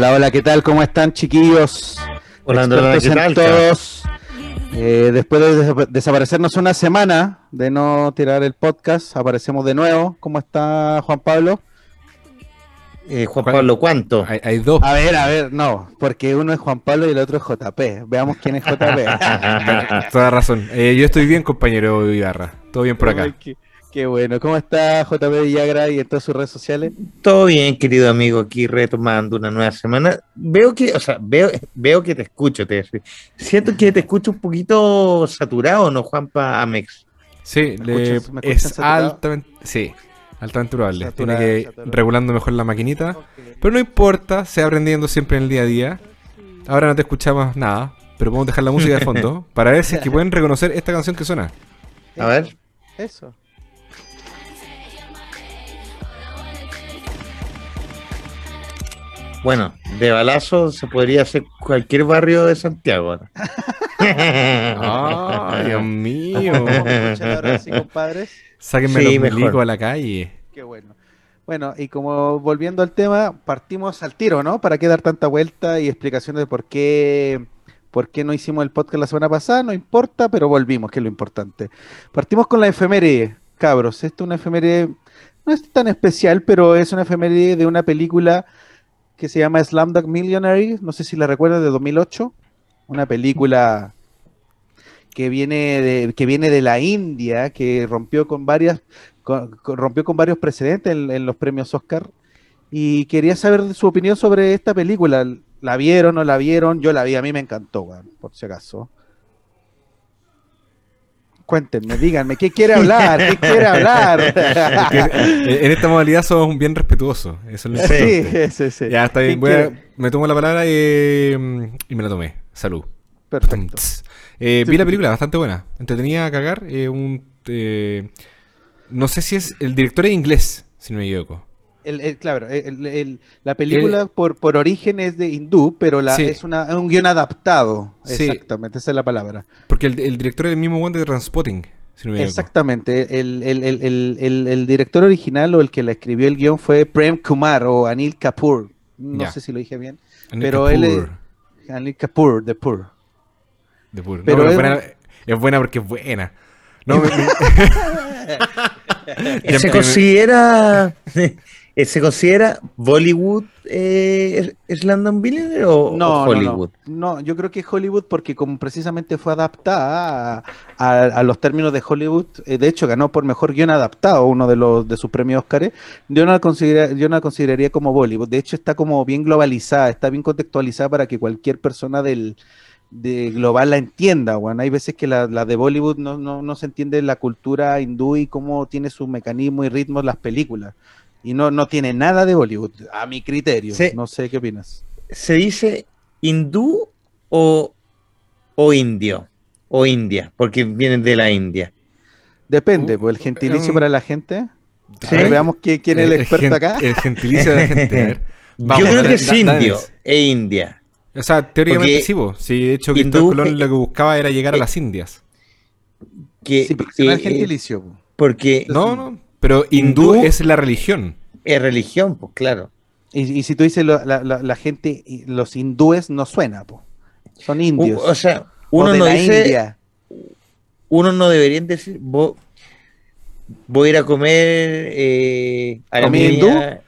Hola, hola, ¿qué tal? ¿Cómo están, chiquillos? Hola, ¿qué tal, todos. Eh, después de des- desaparecernos una semana de no tirar el podcast, aparecemos de nuevo. ¿Cómo está Juan Pablo? Eh, Juan Pablo, ¿cuánto? Hay, hay dos. A ver, a ver, no, porque uno es Juan Pablo y el otro es JP. Veamos quién es JP. Toda razón. Eh, yo estoy bien, compañero Ibarra. Todo bien por acá. Qué bueno. ¿Cómo está JP Villagra y en todas sus redes sociales? Todo bien, querido amigo, aquí retomando una nueva semana. Veo que, o sea, veo, veo que te escucho, te siento que te escucho un poquito saturado, ¿no, Juanpa Amex? Sí, ¿Me le- escuchas- me escuchan es altamente, sí, altamente probable. Saturado, Tiene que ir saturado. regulando mejor la maquinita. Pero no importa, se va aprendiendo siempre en el día a día. Ahora no te escuchamos nada, pero podemos dejar la música de fondo para ver si es que pueden reconocer esta canción que suena. A ver. Eso. Bueno, de balazo se podría hacer cualquier barrio de Santiago. ¿no? ¡Ay, Dios mío! ¿Cómo escuchan ahora sí, compadres? Sáquenme Sí, los mejor. a la calle. Qué bueno. Bueno, y como volviendo al tema, partimos al tiro, ¿no? ¿Para qué dar tanta vuelta y explicaciones de por qué, por qué no hicimos el podcast la semana pasada? No importa, pero volvimos, que es lo importante. Partimos con la efeméride, cabros. Esto es una efeméride, no es tan especial, pero es una efeméride de una película que se llama Slumdog Millionaire, no sé si la recuerdan, de 2008. Una película que viene de, que viene de la India, que rompió con varias rompió con varios precedentes en, los premios Oscar y quería saber su opinión sobre esta película. ¿La vieron o la vieron? Yo la vi, a mí me encantó, por si acaso. Cuéntenme, díganme, ¿qué quiere hablar? ¿Qué quiere hablar? Eh, en esta modalidad somos bien respetuosos. Eso es lo sí, sí, sí. Ya está bien. ¿Qué voy a- me tomo la palabra y, y me la tomé. Salud. Perfecto. Eh, Sí. vi la película, bastante buena. Entretenida a cagar. eh, un, eh, no sé si es. El director es inglés, si no me equivoco. El- el- claro, el- el- la película por, por origen es de hindú, pero la, Sí. es, una, es un guion adaptado. Sí. Exactamente, esa es la palabra. Porque el, el director es el mismo one de Transpotting, si no. Exactamente. El, el- el- el- el- el director original o el que la escribió el guion fue Prem Kumar o Anil Kapoor. No sé si lo dije bien. Anil pero él es- Kapoor, Anil Kapoor, de Poor. de Poor. No, pero es es, buena, un- es buena porque es buena. No, me- me- Ya ¿Se considera, ¿Se considera Bollywood eh, es Billionaire o, No, o Hollywood? no, no, yo creo que es Hollywood porque como precisamente fue adaptada a, a- a los términos de Hollywood, eh, de hecho ganó por mejor guion adaptado uno de los de sus premios Oscar. Yo no la considera, yo no la consideraría como Bollywood. De hecho está como bien globalizada, está bien contextualizada para que cualquier persona del de global la entienda, bueno, hay veces que la, la de Bollywood no, no, no se entiende la cultura hindú y cómo tiene su mecanismo y ritmos las películas. Y no, no tiene nada de Bollywood, a mi criterio. No sé qué opinas. ¿Se dice hindú o, o indio? O India, porque vienen de la India. Depende, Uh, pues el gentilicio um, para la gente. Sí. A ver, veamos qué- quién es el experto gen- acá. El gentilicio de la gente. Vamos, Yo creo que es da- indio e India. O sea, teóricamente Porque sí, po. Sí, de hecho, Cristóbal Colón lo que buscaba era llegar a eh, las Indias. Que, Sí, porque no eh, el gentilicio. porque No, no. Pero hindú hindú- es la religión. es religión, pues claro. Y, y si tú dices lo- la, la- la gente, los hindúes no suena, pues. Son indios. O sea, O uno de no la dice, India. uno no debería decir, "Vo- voy a ir a comer eh, a la ¿Comida comida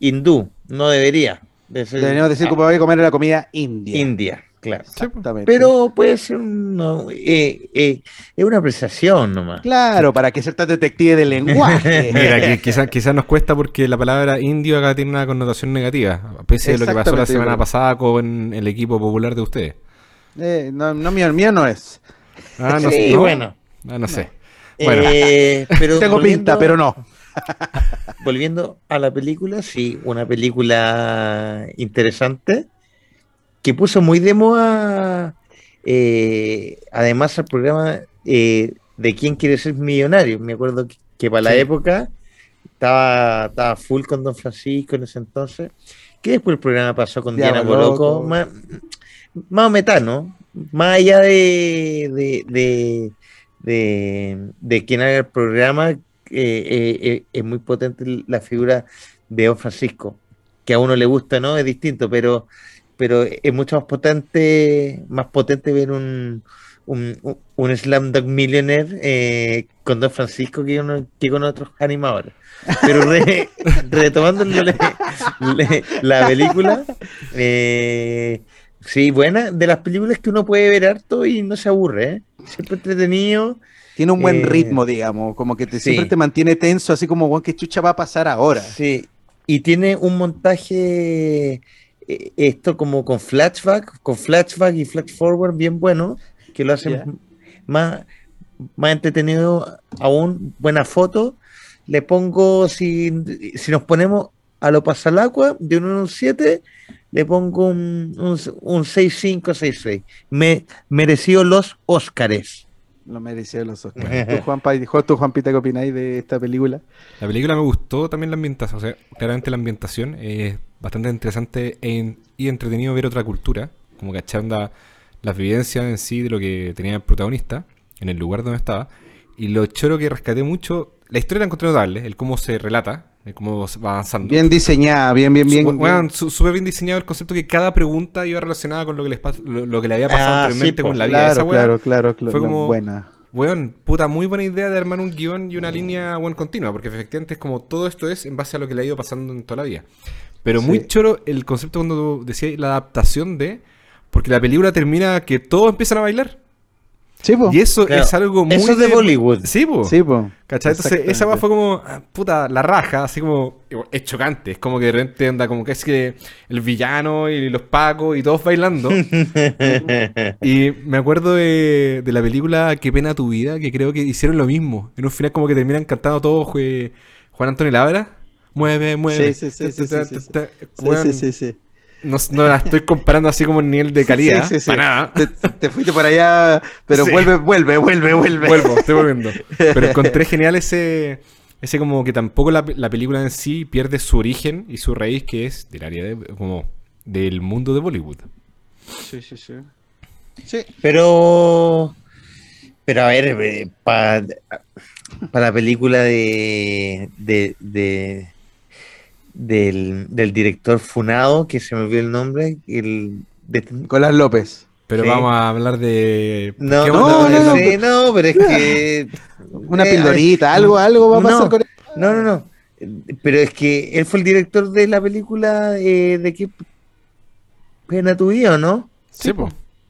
hindú. No debería. de ser- Deberíamos decir ah, que voy a comer la comida india. India, claro. Exactamente. Pero puede ser un- no, eh, eh, es una apreciación nomás. Claro, para que ser tan detective del lenguaje. Mira, que quizás quizá nos cuesta porque la palabra indio acá tiene una connotación negativa, pese a lo que pasó la semana pero- pasada con el equipo popular de ustedes. Eh, no, no, mío, el mío no es. Ah, no, Sí, ¿no? bueno. Ah, no sé. Bueno. Eh, pero Tengo pinta, pero no. Volviendo a la película, sí, una película interesante que puso muy de moda, eh, además al programa eh, de quién quiere ser millonario. Me acuerdo que, que para la época estaba, estaba full con Don Francisco en ese entonces, que después el programa pasó con Diana Boloco, Loco. más, más metano, más allá de, de, de, de, de quien haga el programa, eh, eh, eh, es muy potente la figura de Don Francisco. que a uno le gusta, ¿no? Es distinto, pero, pero es mucho más potente, más potente ver un, un, un- Slam Dog Millionaire eh, con Don Francisco que, uno- que con otros animadores. Pero re- retomando le- le- la película, eh, sí, buena, de las películas que uno puede ver harto y no se aburre, ¿eh? Siempre entretenido. Tiene un buen Eh, ritmo, digamos, como que te, sí. siempre te mantiene tenso, así como, "Weón, ¿qué chucha va a pasar ahora? Sí, y tiene un montaje, eh, esto como con flashback, con flashback y flash forward bien bueno, que lo hacen Ya. más, más entretenido aún, buena foto. Le pongo, si, si nos ponemos a lo pasalacua, de un 1 a un 7, le pongo un, un, un 6-5, 6-6. Me, merecido los Óscares. Lo merecía los Oscars. ¿Tú, Juanpa, dijo tú, Juanpita, qué opináis de esta película? La película me gustó también la ambientación, o sea, claramente la ambientación es bastante interesante e y entretenido ver otra cultura, como cachar las vivencias en sí de lo que tenía el protagonista, en el lugar donde estaba, y lo choro que rescaté mucho, la historia la encontré notable, el cómo se relata, el cómo va avanzando. Bien diseñada, bien, bien, bien. Su- súper bien diseñado el concepto que cada pregunta iba relacionada con lo que, les lo, lo que le había pasado Ah, anteriormente sí, con la vida de esa claro, claro, claro, claro. Fue como- Buena. Weón, puta, muy buena idea de armar un guion y una línea weón, continua, porque efectivamente es como todo esto es en base a lo que le ha ido pasando en toda la vida. Pero muy choro el concepto cuando tú decías la adaptación de. Porque la película termina que todos empiezan a bailar. Sí, po. Y eso Claro, es algo muy. eso es de Bollywood. Sí, po. Sí, po. ¿Cachai? Entonces, esa weá fue como, ah, puta, la raja, así como, es chocante, es como que de repente anda como que es que el villano y los pacos y todos bailando. y me acuerdo de, de la película Qué pena tu vida, que creo que hicieron lo mismo. En un final como que terminan cantando todos jue- Juan Antonio Labra. Mueve, mueve. Sí, sí, sí, sí, sí, sí. Sí, No, no la estoy comparando así como en nivel de calidad. Sí, sí, sí. Para nada. Te, te fuiste por allá, pero Sí. vuelve, vuelve, vuelve, vuelve. Vuelvo, estoy volviendo. Pero encontré genial ese, ese como que tampoco la, la película en sí pierde su origen y su raíz que es del área de, como del mundo de Bollywood. Sí, sí, sí. Sí. Pero, pero a ver, para la película de, de, de- del, del director Funado, que se me olvidó el nombre, el de- Nicolás López. Pero Sí. vamos a hablar de... no, ¿qué no, no, sí, no, pero es que Una eh, pildorita, algo, algo va a pasar no. con No, no, no. Pero es que él fue el director de la película eh, de qué pena tu vida, ¿o no? Sí, po.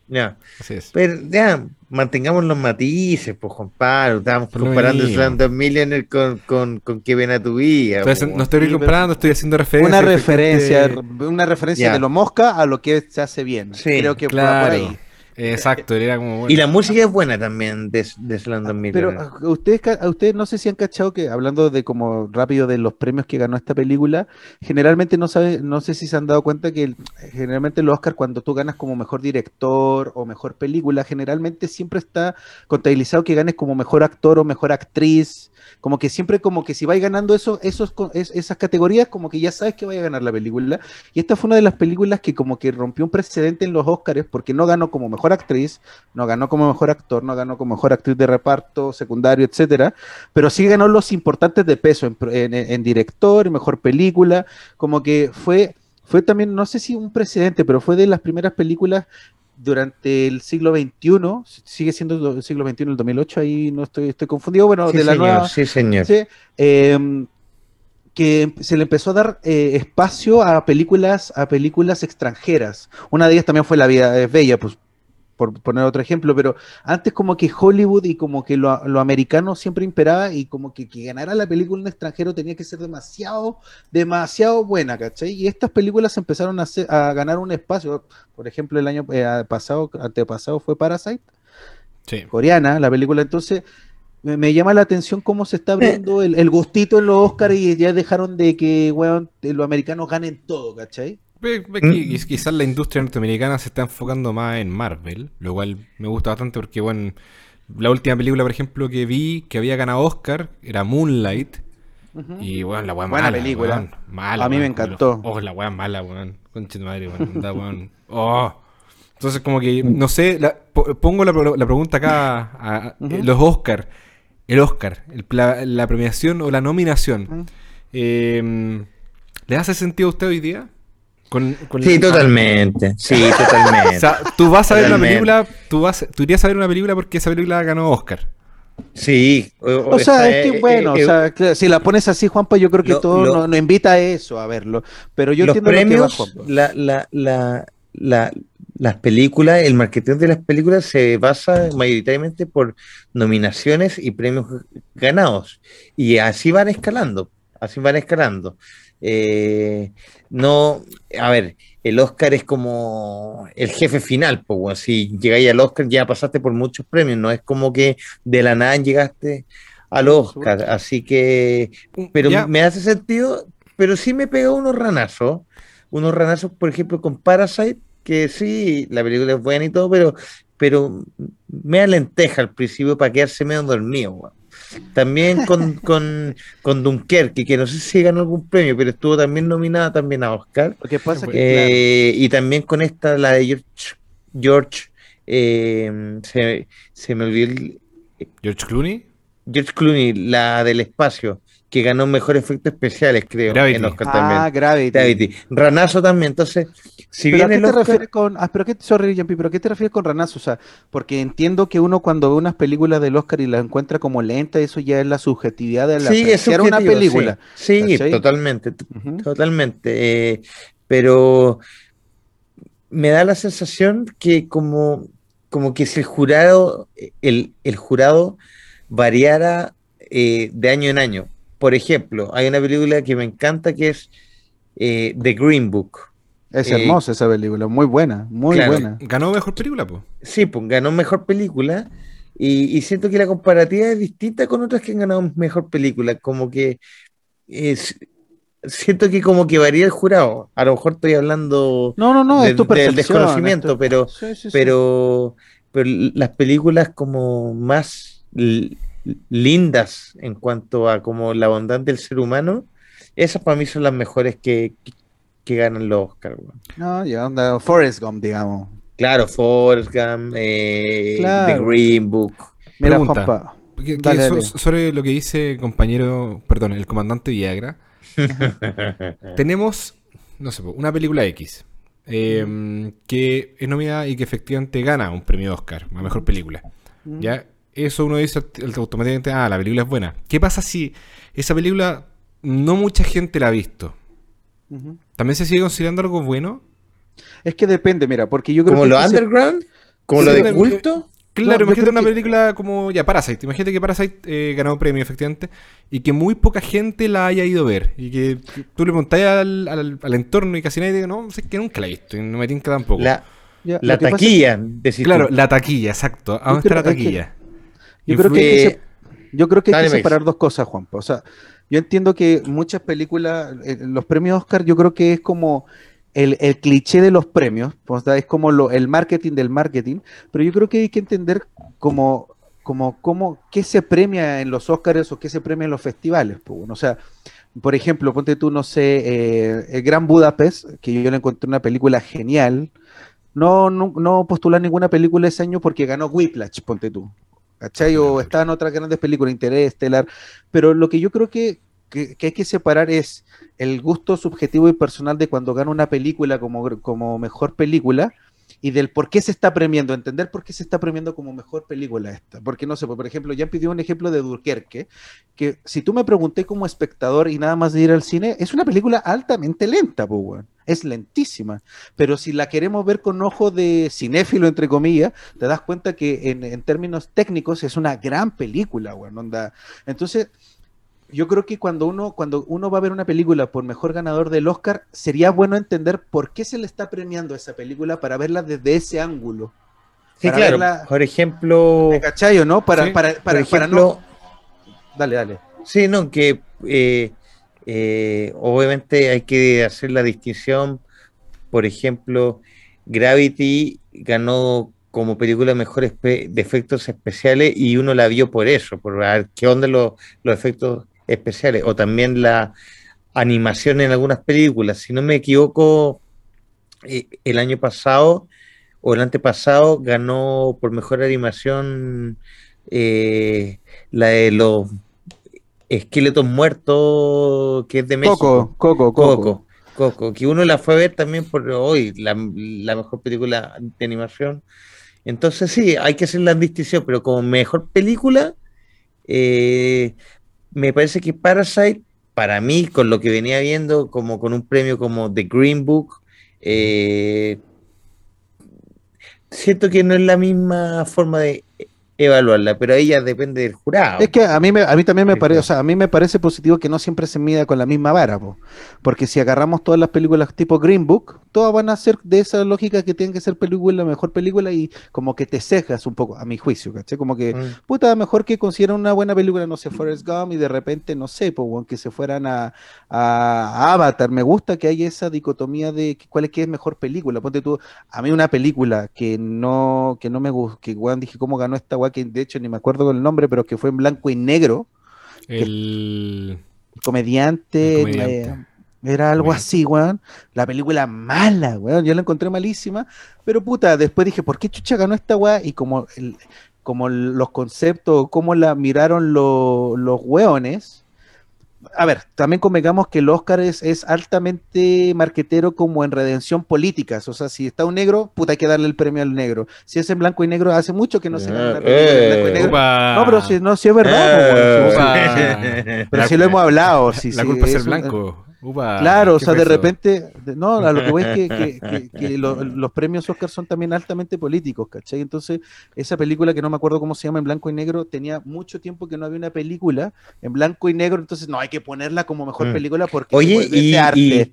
Ya. Así es. Pero ya, mantengamos los matices, pues, Pablo. Estábamos Por lo comparando. Slumdog Millionaire con, con, con qué pena tu vida. Entonces, po. no estoy Sí, comparando, estoy haciendo referencia. Una referencia, efectivamente- una referencia Ya. de lo mosca a lo que se hace bien. Sí, Creo que Claro. va por ahí. Exacto, era como... bueno. Y la música es buena también de, de Slumdog Pero a ustedes, ca- a ustedes no sé si han cachado que, hablando de como rápido de los premios que ganó esta película, generalmente no sabe, no sé si se han dado cuenta que el- generalmente el Oscar cuando tú ganas como mejor director o mejor película, generalmente siempre está contabilizado que ganes como mejor actor o mejor actriz. Como que siempre, como que si vais ganando eso, esos, esas categorías, como que ya sabes que vaya a ganar la película. Y esta fue una de las películas que como que rompió un precedente en los Oscars, porque no ganó como mejor actriz, no ganó como mejor actor, no ganó como mejor actriz de reparto, secundario, etcétera, pero sí ganó los importantes de peso en director, en mejor película, como que fue, fue también, no sé si un precedente, pero fue de las primeras películas durante el siglo XXI, sigue siendo el siglo XXI, el 2008, ahí no estoy, estoy confundido, bueno, sí, de la señor, nueva... sí, señor. Sí, eh, que se le empezó a dar eh, espacio a películas, a películas extranjeras. Una de ellas también fue La vida es bella, pues por poner otro ejemplo, pero antes como que Hollywood y como que lo, lo americano siempre imperaba y como que, que ganara la película en extranjero tenía que ser demasiado, demasiado buena, ¿cachai? Y estas películas empezaron a, hacer- a ganar un espacio, por ejemplo, el año eh, pasado, antepasado fue Parasite, Sí. coreana, la película. Entonces, me, me llama la atención cómo se está abriendo el, el gustito en los Oscars y ya dejaron de que, weón, de los americanos ganen todo, ¿cachai? Mm. Quizás la industria norteamericana se está enfocando más en Marvel, lo cual me gusta bastante porque, bueno, la última película, por ejemplo, que vi que había ganado Oscar era Moonlight. Y, bueno, la weá Buena mala. película. weón, mala, A mí me encantó. Oh, la weá mala, weón. Conche tu madre, weón. Oh. Entonces, como que, no sé, la- pongo la, pregunta acá a, a- Ujú. los Oscar. El Oscar, el la premiación o la nominación. Ujú. Eh, ¿Le hace sentido a usted hoy día? Sí, totalmente. Sí, totalmente. o sea, tú vas a ver una película, tú, vas, tú irías a ver una película porque esa película ganó Oscar. Sí. O, sea, es que bueno, o sea, si la pones así, Juanpa, yo creo que todo nos invita a eso, a verlo. Pero yo los premios, la, la, la, la, las películas, el marketing de las películas se basa mayoritariamente por nominaciones y premios ganados. Y así van escalando, así van escalando. Eh, no, a ver, el Oscar es como el jefe final, pues, si llegáis al Oscar ya pasaste por muchos premios, no es como que de la nada llegaste al Oscar, así que, pero me hace sentido, pero sí me pegó unos ranazos, unos ranazos, por ejemplo, con Parasite, que sí, la película es buena y todo, pero, pero me alenteja al principio para quedarse medio dormido. También con, con, con, Dunkerque, que no sé si ganó algún premio, pero estuvo también nominada también a Oscar. Lo que pasa que, eh, Y también con esta, la de George, George eh, se, se, me olvidó el... ¿George Clooney? George Clooney, la del espacio que ganó mejor efectos especiales, creo, Gravity. en Oscar también. Ah, Gravity. Ranazo también, entonces, si ¿Pero bien qué te refieres con, ah, pero qué, sorry, pero qué te refieres con Ranazo? O sea, porque entiendo que uno cuando ve unas películas del Oscar y las encuentra como lenta, eso ya es la subjetividad de la sí, es una película. Sí, totalmente, totalmente. Eh, pero me da la sensación que como, como que si el jurado, el, el jurado variara eh, de año en año por ejemplo, hay una película que me encanta que es eh, The Green Book. Es eh, hermosa esa película, muy buena, muy buena. ¿Ganó mejor película, pues? Sí, pues ganó mejor película. Y, siento que la comparativa es distinta con otras que han ganado mejor película. Como que es, siento que como que varía el jurado. A lo mejor estoy hablando no, no, no, del desconocimiento, pero, pero, pero las películas como más lindas en cuanto a como la bondad del ser humano, esas para mí son las mejores que, que, ganan los Oscars. No, ya onda Forrest Gump, digamos. Claro, Forrest Gump, eh, The Green Book. Mira, Juanpa. sobre lo que dice el compañero, perdón, el comandante Viagra, tenemos, no sé, una película X. Em, que es nominada y que efectivamente gana un premio Oscar, la mejor película. ¿ya? eso uno dice automáticamente, ah, la película es buena. ¿Qué pasa si esa película no mucha gente la ha visto? ¿También se sigue considerando algo bueno? Es que depende, mira, porque yo creo ¿Como lo underground? ¿Como lo de culto? Claro, imagínate una película como ya Parasite. Imagínate que Parasite eh, ganó premio, efectivamente, y que muy poca gente la haya ido a ver. Y que tú le preguntás al, entorno y casi nadie dice, no, sé que nunca la he visto y no me tinca tampoco. La, la taquilla. claro, la taquilla, exacto. ¿A dónde está la taquilla? Yo creo, que hay que yo creo que hay que separar dos cosas, Juan. O sea, yo entiendo que muchas películas, eh, los premios Oscar, yo creo que es como el, cliché de los premios, es como lo, el marketing del marketing, pero yo creo que hay que entender como, como, como qué se premia en los Oscars o qué se premia en los festivales. Pues, o sea, por ejemplo, ponte tú, no sé, eh, el Gran Budapest, que yo le encontré una película genial, no, no, no postular ninguna película ese año porque ganó Whiplash, ponte tú. ¿cachai? O están otras grandes películas, Interés, Estelar, pero lo que yo creo que, que, hay que separar es el gusto subjetivo y personal de cuando gana una película como, como mejor película y del por qué se está premiando, entender por qué se está premiando como mejor película esta. Porque no sé, por ejemplo, ya pidió un ejemplo de Durkerque, que si tú me pregunté como espectador y nada más de ir al cine, es una película altamente lenta, pues, es lentísima. Pero si la queremos ver con ojo de cinéfilo, entre comillas, te das cuenta que en, en términos técnicos es una gran película, weón. Entonces, yo creo que cuando uno, cuando uno va a ver una película por mejor ganador del Oscar, sería bueno entender por qué se le está premiando esa película para verla desde ese ángulo. Sí, claro. por ejemplo. ¿Me no? Para, para, para, ejemplo, no. Dale, dale. Sí, no, que eh, eh, obviamente hay que hacer la distinción. Por ejemplo, Gravity ganó como película mejor de efectos especiales y uno la vio por eso, por ver qué onda los, los efectos especiales o también la animación en algunas películas. Si no me equivoco, eh, el año pasado o el antepasado ganó por mejor animación eh, la de los esqueletos muertos que es de México. Coco, Coco, Coco. Coco, que uno la fue a ver también por hoy, la, mejor película de animación. Entonces sí, hay que hacer la distinción, pero como mejor película, eh, me parece que Parasite, para mí, con lo que venía viendo, como con un premio como The Green Book, eh, siento que no es la misma forma de evaluarla, pero ella depende del jurado. Es que a mí, a mí también me parece, o sea, a mí me parece positivo que no siempre se mida con la misma vara, porque si agarramos todas las películas tipo Green Book, todas van a ser de esa lógica que tienen que ser película, la mejor película y como que te cejas un poco, a mi juicio, ¿cachai? Como que, mm. puta, mejor que consideran una buena película, no sé, Forrest Gump y de repente, no sé, pues, que se fueran a, Avatar. Me gusta que haya esa dicotomía de cuál es que es mejor película. Ponte tú, a mí una película que no, que no me gusta, que, weón, dije, ¿cómo ganó esta que de hecho ni me acuerdo con el nombre, pero que fue en blanco y negro. El, comediante, eh, era algo así, weón. La película mala, weón. Yo la encontré malísima, pero puta, después dije, ¿por qué chucha ganó esta weá? Y como, el, como los conceptos, cómo la miraron los weones, a ver, también convengamos que el Oscar es, altamente marquetero como en redención políticas. O sea, si está un negro, puta, hay que darle el premio al negro. Si es en blanco y negro, hace mucho que no se gana en blanco y negro. No, pero si, no, si es verdad. pero si lo hemos hablado. Si, la culpa es el blanco claro, o sea, de repente, no, a lo que voy es que, los premios Oscar son también altamente políticos, ¿cachai? Entonces, esa película que no me acuerdo cómo se llama en blanco y negro, tenía mucho tiempo que no había una película en blanco y negro, entonces no hay que ponerla como mejor mm. película porque Oye, y, arte.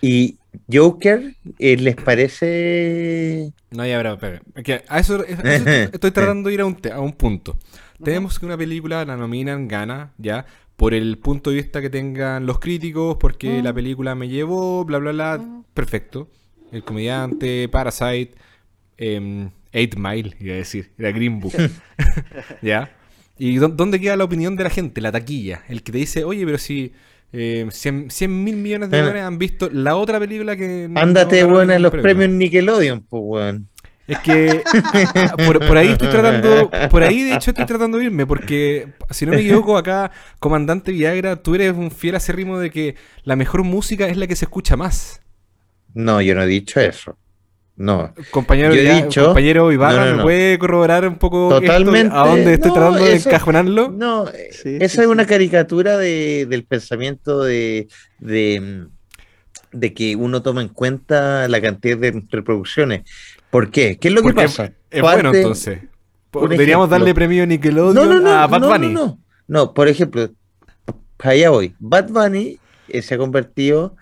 Y, Joker, eh, ¿les parece...? No, ya, pero, pero a eso, estoy tratando de ir a un, a un punto. Tenemos que una película la nominan, gana, ya, por el punto de vista que tengan los críticos, porque la mm. película me llevó, bla, bla, bla. Mm. Perfecto. El comediante, Parasite, eh, Eight Mile, iba a decir, era Green Book. ¿Ya? ¿Y dónde queda la opinión de la gente? La taquilla. El que te dice, oye, pero si eh, 100, mil millones de dólares han visto la otra película que... Ándate, bueno, en los premios, Nickelodeon, pues, weón. Es que por, ahí estoy tratando, por ahí de hecho estoy tratando de irme, porque si no me equivoco, acá, comandante Viagra, tú eres un fiel acérrimo de que la mejor música es la que se escucha más. No, yo no he dicho eso. No. Compañero, yo he dicho, compañero Ibarra, ¿me puede corroborar un poco Totalmente, a dónde estoy tratando de encajonarlo? No, esa es una caricatura de, del pensamiento de, de, de que uno toma en cuenta la cantidad de reproducciones. ¿Por qué? ¿Qué es lo que pasa? Es bueno entonces. Deberíamos darle premio Nickelodeon a Bad Bunny. No, no, no. por ejemplo, allá voy. Bad Bunny eh, se ha convertido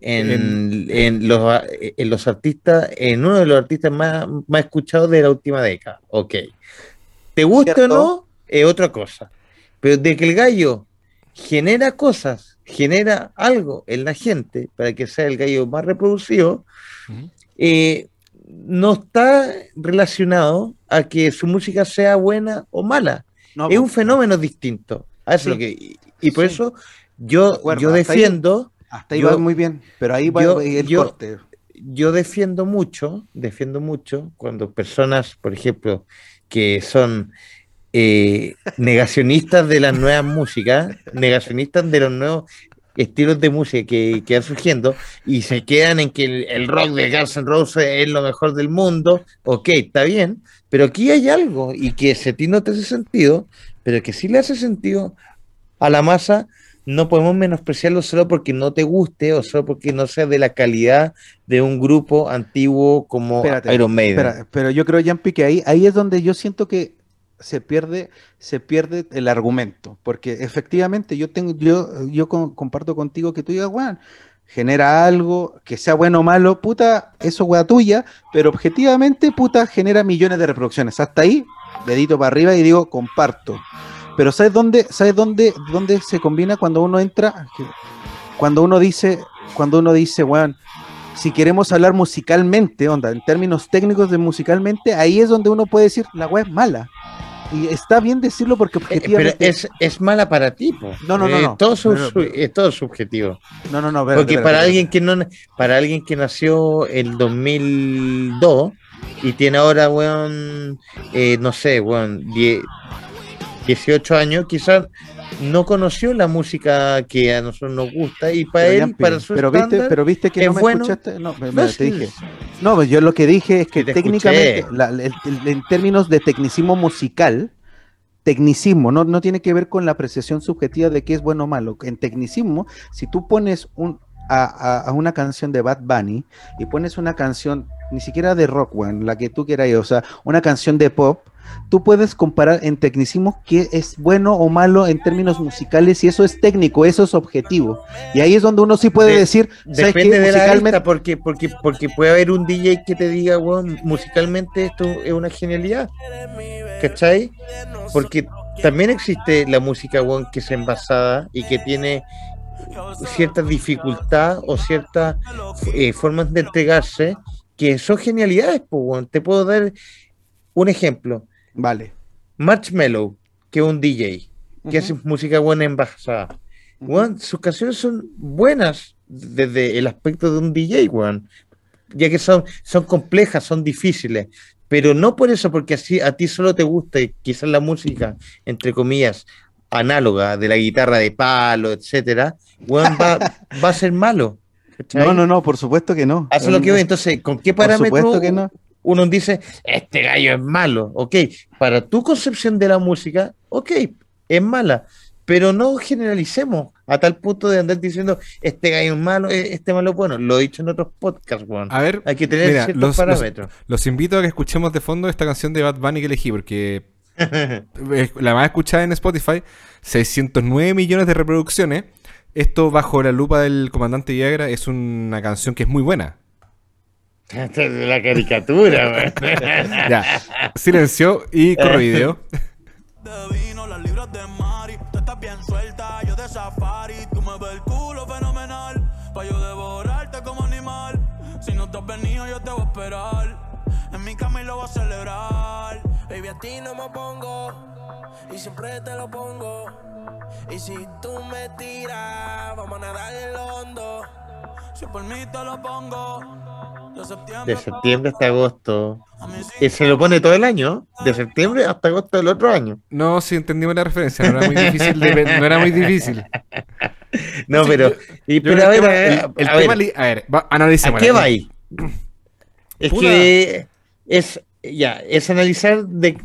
en, en, los, en los artistas, en uno de los artistas más, más escuchados de la última década. Ok. ¿Te gusta o no? Es otra cosa. Pero de que el gallo genera cosas, genera algo en la gente para que sea el gallo más reproducido, eh, no está relacionado a que su música sea buena o mala. es un fenómeno distinto. y, por eso yo, yo defiendo. Hasta ahí, va muy bien, pero ahí va el corte. Yo defiendo mucho, defiendo mucho cuando personas, por ejemplo, que son eh, negacionistas de las nuevas músicas, negacionistas de los nuevos estilos de música que, que van surgiendo y se quedan en que el, rock de Guns N' Roses es lo mejor del mundo, ok, está bien, pero aquí hay algo y que ese ti no te hace sentido, pero que sí le hace sentido a la masa, no podemos menospreciarlo solo porque no te guste o solo porque no sea de la calidad de un grupo antiguo como Iron Maiden. pero yo creo, Jampi, que ahí, ahí es donde yo siento que se pierde, se pierde el argumento, porque efectivamente yo tengo, yo, yo comparto contigo que tú digas, bueno, genera algo, que sea bueno o malo, puta, eso weá tuya, pero objetivamente, puta, genera millones de reproducciones. Hasta ahí, dedito para arriba y digo, comparto. Pero ¿sabes dónde, sabes dónde, dónde se combina cuando uno entra? Cuando uno dice, cuando uno dice, weón, si queremos hablar musicalmente, onda, en términos técnicos de musicalmente, ahí es donde uno puede decir, la weá es mala. Y está bien decirlo porque eh, objetivamente. pero es, es mala para ti, No, no, no. no. Todo es todo subjetivo. No, no, no. porque para alguien que no, para alguien que nació en 2002 y tiene ahora, weón, eh, no sé, weón, 18 años, quizás no conoció la música que a nosotros nos gusta y para él, para su pero viste, pero viste que no me escuchaste, no, me, te dije. No, pues yo lo que dije es que técnicamente, en términos de tecnicismo musical, tecnicismo, no, no tiene que ver con la apreciación subjetiva de qué es bueno o malo. En tecnicismo, si tú pones un, a, una canción de Bad Bunny y pones una canción, ni siquiera de rock, one, la que tú quieras, o sea, una canción de pop, tú puedes comparar en tecnicismo qué es bueno o malo en términos musicales y eso es técnico, eso es objetivo. Y ahí es donde uno sí puede decir, depende de musicalmente... la porque, porque, porque puede haber un DJ que te diga, bueno, musicalmente esto es una genialidad. ¿Cachai? Porque también existe la música bueno, que es envasada y que tiene cierta dificultad o ciertas eh, formas de entregarse que son genialidades. Pues, Te puedo dar un ejemplo. Vale. Marshmello, que es un DJ, que hace música buena envasada. sus canciones son buenas desde el aspecto de un DJ, ya que son, son complejas, son difíciles, pero no por eso, porque así a ti solo te gusta quizás la música, entre comillas, análoga de la guitarra de palo, etcétera, va, va a ser malo. No, no, no, por supuesto que no. Eso es lo que voy. Entonces, ¿con qué parámetro uno dice, este gallo es malo? Ok, para tu concepción de la música, ok, es mala, pero no generalicemos a tal punto de andar diciendo, este gallo es malo, e-, este malo es bueno. Lo he dicho en otros podcasts, Juan. A ver, hay que tener ciertos parámetros. Los, invito a que escuchemos de fondo esta canción de Bad Bunny que elegí, porque la más escuchada en Spotify, 609 millones de reproducciones. Esto bajo la lupa del comandante Viagra es una canción que es muy buena. Esta es la caricatura, Ya, silencio y corro video. las libras de Mari, tú estás bien suelta, yo de safari, tú me ves el culo fenomenal, pa' yo devorarte como animal, si no te has venido yo te voy a esperar, en mi cama y lo voy a celebrar, baby a ti no me pongo, y siempre te lo pongo, y si tú me tiras, vamos a nadar en el hondo. Si por mí te lo pongo. De septiembre, de septiembre hasta agosto. Y se lo pone todo el año. De septiembre hasta agosto del otro año. No, sí entendimos la referencia. No era muy difícil. no era muy difícil. No, pero. Y, pero a ver, el, a tema. a ver, analicemos. ¿A qué va ahí? Es que es ya, es analizar de,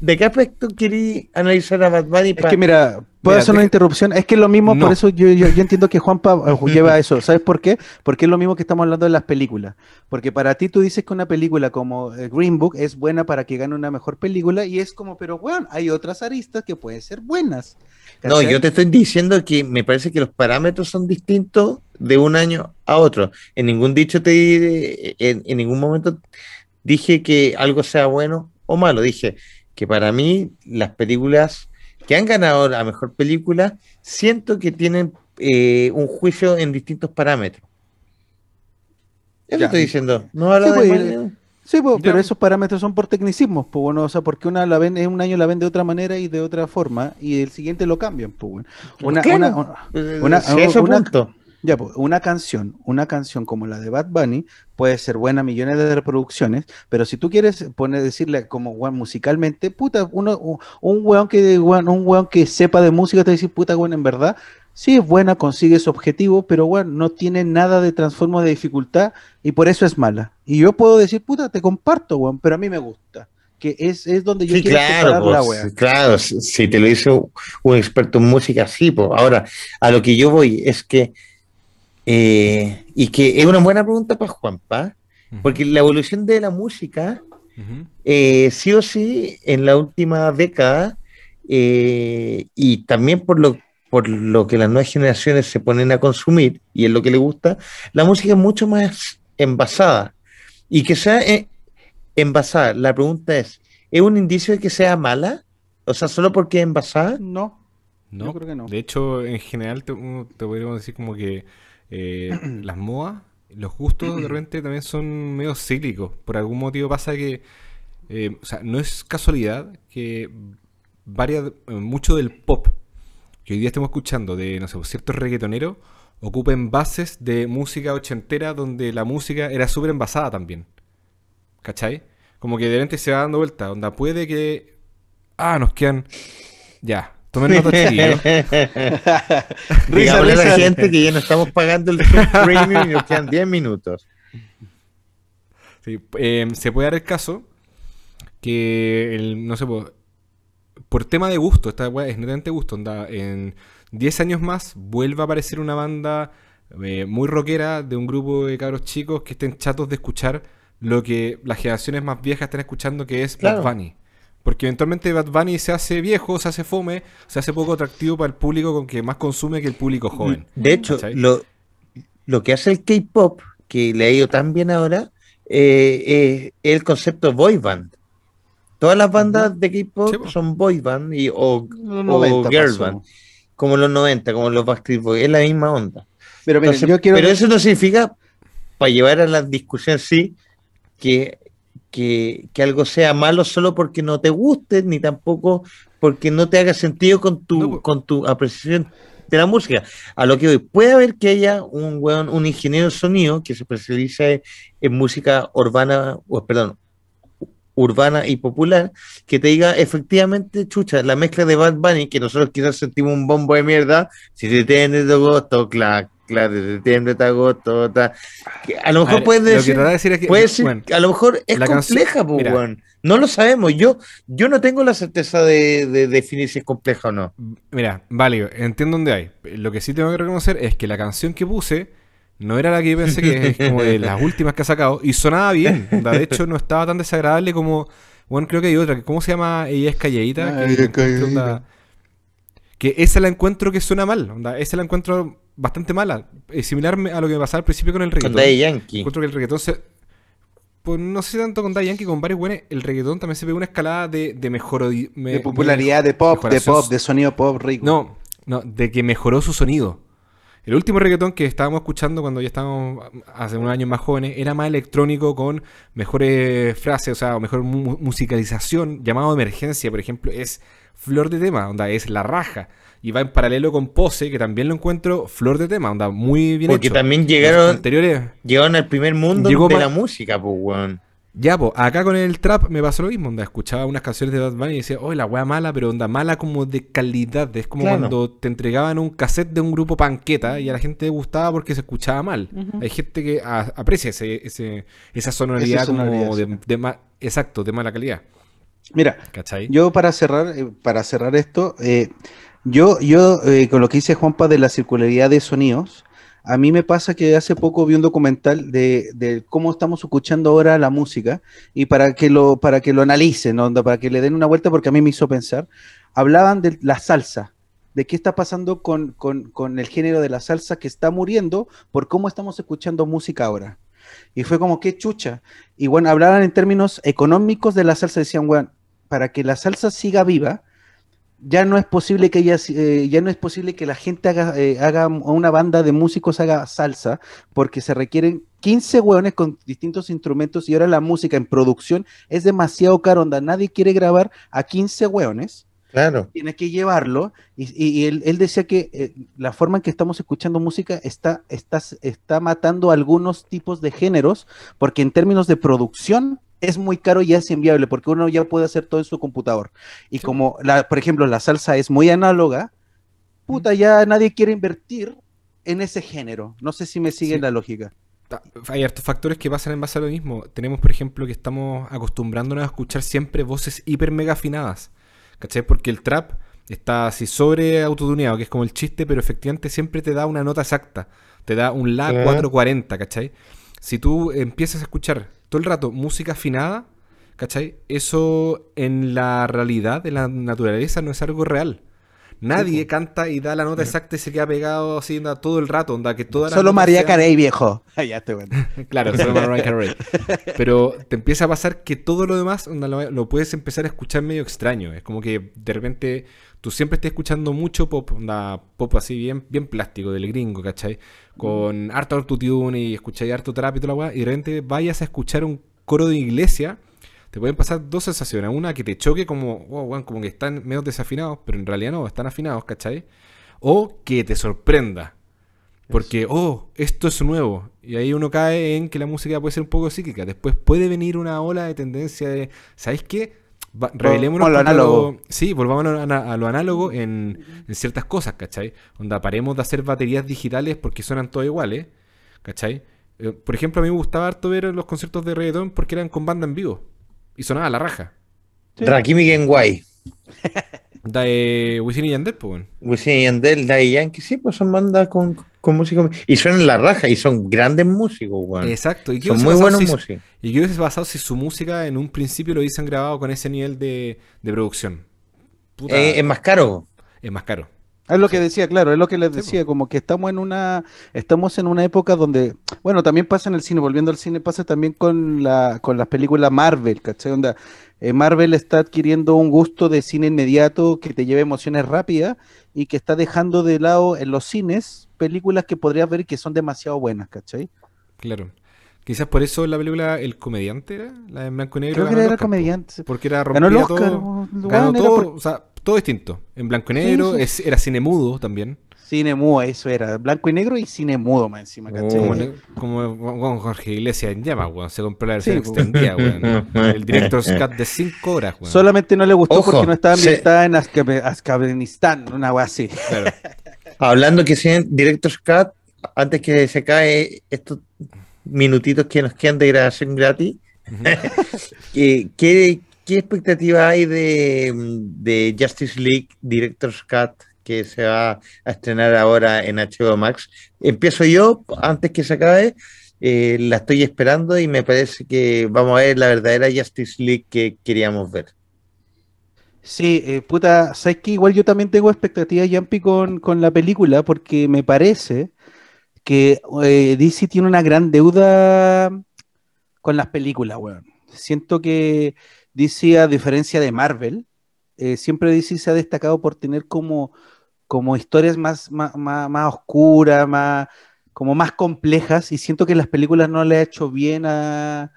de qué aspecto querí analizar a Bad Bunny. Es que mira, puedo hacer una interrupción. Es que es lo mismo, por eso yo, yo, entiendo que Juanpa eh, lleva eso. ¿Sabes por qué? Porque es lo mismo que estamos hablando de las películas. Porque para ti tú dices que una película como eh, Green Book es buena para que gane una mejor película y es como, pero bueno, hay otras aristas que pueden ser buenas. No, yo te estoy diciendo que me parece que los parámetros son distintos de un año a otro. En ningún dicho te en, en ningún momento dije que algo sea bueno o malo. Dije que para mí las películas que han ganado la mejor película, siento que tienen eh, un juicio en distintos parámetros. Eso estoy diciendo. No habla sí, de sí pues, pero esos parámetros son por tecnicismos, pues bueno, o sea, porque una la ven, un año la ven de otra manera y de otra forma, y el siguiente lo cambian, pues bueno. Una, una, punto. Ya, pues, una canción, una canción como la de Bad Bunny puede ser buena, millones de reproducciones, pero si tú quieres poner, decirle como musicalmente, puta, uno, un weón que un weón que sepa de música te dice, puta, weón, en verdad, sí es buena, consigue su objetivo, pero weón, no tiene nada de transformo de dificultad y por eso es mala. Y yo puedo decir, puta, te comparto, weón, pero a mí me gusta que es, es donde yo sí, quiero claro, la pues, Claro, si te lo hizo un experto en música, sí, pues. Ahora, a lo que yo voy es que eh, y que es una buena pregunta para Juanpa, porque la evolución de la música, eh, sí o sí, en la última década, eh, y también por lo, por lo que las nuevas generaciones se ponen a consumir, y es lo que les gusta, la música es mucho más envasada. Y que sea envasada, la pregunta es, ¿es un indicio de que sea mala? O sea, solo porque es envasada? No. No, creo que no. De hecho, en general te podríamos decir como que eh, las modas, los gustos de repente también son medio cíclicos. Por algún motivo pasa que, eh, o sea, no es casualidad que varias, eh, mucho del pop que hoy día estamos escuchando de, no sé, ciertos reggaetoneros ocupen bases de música ochentera donde la música era súper envasada también. ¿Cachai? Como que de repente se va dando vuelta, donde puede que... Ah, nos quedan... Ya, Tomen nota, chiquillos. Digámosle a la risa. gente que ya no estamos pagando el premium y nos quedan 10 minutos. Sí, eh, se puede dar el caso que, el, no sé, po, por tema de gusto, esta weá es netamente gusto, onda, en 10 años más vuelva a aparecer una banda eh, muy rockera de un grupo de cabros chicos que estén chatos de escuchar lo que las generaciones más viejas están escuchando, que es Claro. Bad Bunny. Porque eventualmente Bad Bunny se hace viejo, se hace fome, se hace poco atractivo para el público con que más consume que el público joven. De hecho, lo, lo que hace el K-pop, que le ha ido tan bien ahora, eh, eh, es el concepto boy band. Todas las bandas de K-pop Sí, son boy band y, o, Los o 90 girl pasó. band, como los 90, como los Backstreet Boys, es la misma onda. Pero miren, Entonces, yo quiero. Pero eso no significa, para llevar a la discusión, sí, que, que, que algo sea malo solo porque no te guste, ni tampoco porque no te haga sentido con tu, No, pues. con tu apreciación de la música. A lo que voy, puede haber que haya un weón, un ingeniero de sonido que se especialice en música urbana, o perdón, urbana y popular, que te diga efectivamente, chucha, la mezcla de Bad Bunny, que nosotros quizás sentimos un bombo de mierda, si te tienes de agosto, claro, claro, de septiembre te agosto, ta, a lo mejor lo decir, de decir es que, puede bueno, a lo mejor es compleja, pues, no lo sabemos, yo, yo no tengo la certeza de, de definir si es compleja o no. Mira, válido, entiendo dónde hay. Lo que sí tengo que reconocer es que la canción que puse no era la que yo pensé que es como de las últimas que ha sacado y sonaba bien. De hecho, no estaba tan desagradable como. Bueno, creo que hay otra. ¿Cómo se llama? Ella es calladita. Ah, que, ella es encuentro, calladita. onda, que esa la encuentro que suena mal. Onda, esa la encuentro bastante mala. Es similar a lo que me pasaba al principio con el Con reggaetón. Daddy Yankee. Encuentro que el reggaetón se. Pues no sé tanto con Daddy Yankee, con varios buenos. El reggaetón también se ve una escalada de, de mejor. de popularidad, de pop, de pop, de sonido pop rico. no, no, de que mejoró su sonido. El último reggaetón que estábamos escuchando cuando ya estábamos hace unos años más jóvenes era más electrónico con mejores frases, o sea, mejor mu- musicalización, llamado de emergencia, por ejemplo, es flor de tema, onda, es la raja. Y va en paralelo con Pose, que también lo encuentro flor de tema, onda, muy bien Porque hecho. también llegaron, anteriores, llegaron al primer mundo Llegó de la música, pues, weón. ya, pues, acá con el trap me pasó lo mismo, onda, escuchaba unas canciones de Bad Bunny y decía, oh, la wea mala, pero onda, mala como de calidad, es como Claro. cuando te entregaban un cassette de un grupo panqueta y a la gente le gustaba porque se escuchaba mal. Hay gente que aprecia ese, ese- esa sonoridad, Esa sonoridad, como de, sí. de ma- exacto, de mala calidad, Mira, ¿cachai? yo para cerrar, eh, para cerrar esto, eh, yo, yo eh, con lo que dice Juanpa de la circularidad de sonidos, a mí me pasa que hace poco vi un documental de, de cómo estamos escuchando ahora la música y para que lo, para que lo analicen, ¿no? para que le den una vuelta porque a mí me hizo pensar, hablaban de la salsa, de qué está pasando con, con- con el género de la salsa que está muriendo por cómo estamos escuchando música ahora. Y fue como, qué chucha. Y bueno, hablaban en términos económicos de la salsa, decían, bueno, para que la salsa siga viva, ya no es posible que ella, eh, ya no es posible que la gente haga, eh, haga una banda de músicos haga salsa, porque se requieren 15 hueones con distintos instrumentos y ahora la música en producción es demasiado caro, onda, nadie quiere grabar a 15 hueones Claro. tienes que llevarlo. Y, y- y él, él decía que eh, la forma en que estamos escuchando música está, está, está matando algunos tipos de géneros, porque en términos de producción es muy caro y es inviable, porque uno ya puede hacer todo en su computador. Y como, la, por ejemplo, la salsa es muy análoga, puta, ya nadie quiere invertir en ese género. No sé si me siguen Sí. la lógica. Hay hartos factores que pasan en base a lo mismo. Tenemos, por ejemplo, que estamos acostumbrándonos a escuchar siempre voces hiper mega afinadas. ¿Cachai? Porque el trap está así sobre autotuneado, que es como el chiste, pero efectivamente siempre te da una nota exacta. Te da un La Claro. 440, ¿cachai? Si tú empiezas a escuchar todo el rato música afinada, ¿cachai? Eso en la realidad, en la naturaleza, no es algo real. Nadie canta y da la nota exacta y se queda pegado así todo el rato, onda, que todas las Solo María Carey, viejo. ya te bueno. Claro, solo Mariah Carey. Pero te empieza a pasar que todo lo demás onda, lo, lo puedes empezar a escuchar medio extraño. Es como que de repente tú siempre estás escuchando mucho pop, onda, pop así bien, bien plástico del gringo, ¿cachai? Con harto autotune y escucháis harto trap y toda la weá, y de repente vayas a escuchar un coro de iglesia, te pueden pasar dos sensaciones. Una que te choque como, wow, como que están medio desafinados, pero en realidad no, están afinados, ¿cachai? O que te sorprenda. Porque, oh, esto es nuevo. Y ahí uno cae en que la música puede ser un poco cíclica. Después puede venir una ola de tendencia de, ¿sabéis qué? va- revelémonos lo análogo. lo- sí, volvamos a lo, ana- a lo análogo en, en ciertas cosas, ¿cachai? Onda, paremos de hacer baterías digitales porque suenan todas iguales, ¿cachai? Eh, por ejemplo, a mí me gustaba harto ver los conciertos de reggaetón porque eran con banda en vivo. Y sonaba a la raja. Sí. Rakim y Genway. Da eh, Wisin y Yandel, pues, bueno. Wisin y Yandel, Daddy Yankee, sí, pues son bandas con, con música. Y suenan la raja y son grandes músicos, weón. Exacto. ¿Y Son muy buenos si- músicos. ¿Y qué hubiese pasado si su música en un principio lo hubiesen grabado con ese nivel de, de producción? Puta, Eh, es más caro. es más caro. Es lo que decía, claro, es lo que les Sí, decía, como que estamos en una, estamos en una época donde, bueno, también pasa en el cine, volviendo al cine, pasa también con la, con las películas Marvel, ¿cachai? Onda, eh, Marvel está adquiriendo un gusto de cine inmediato que te lleva emociones rápidas y que está dejando de lado en los cines películas que podrías ver que son demasiado buenas, ¿cachai? Claro. Quizás por eso la película El Comediante era, la de blanco y negro. Creo que era Oscar, comediante. Porque era Ganó el Oscar, todo, ganó todo, por- o sea, todo distinto. En blanco y negro, sí. es- era cine mudo también. Cine mudo, eso era, blanco y negro y cine mudo más encima, ¿cachai? Como, Oh. como con Jorge Iglesias en llamas, weón. Se compró la versión Sí, extendida, weón. El Director's Cut de 5 horas, weón. Solamente no le gustó Ojo, porque no estaba se- ambientada en Afganistán, una wea así. Claro. Hablando que sean Director's Cut, antes que se cae estos minutitos que nos quedan de grabación gratis, ¿qué, qué, qué expectativa hay de, de Justice League Director's Cut que se va a estrenar ahora en HBO Max? Empiezo yo, antes que se acabe, eh, la estoy esperando y me parece que vamos a ver la verdadera Justice League que queríamos ver. Sí, eh, puta, sabes que igual yo también tengo expectativas, Yampi, con, con la película, porque me parece que eh, DC tiene una gran deuda con las películas, weón. Siento que DC, a diferencia de Marvel, eh, siempre DC se ha destacado por tener como, como historias más, más, más, más oscuras, más, como más complejas, y siento que las películas no le ha hecho bien a,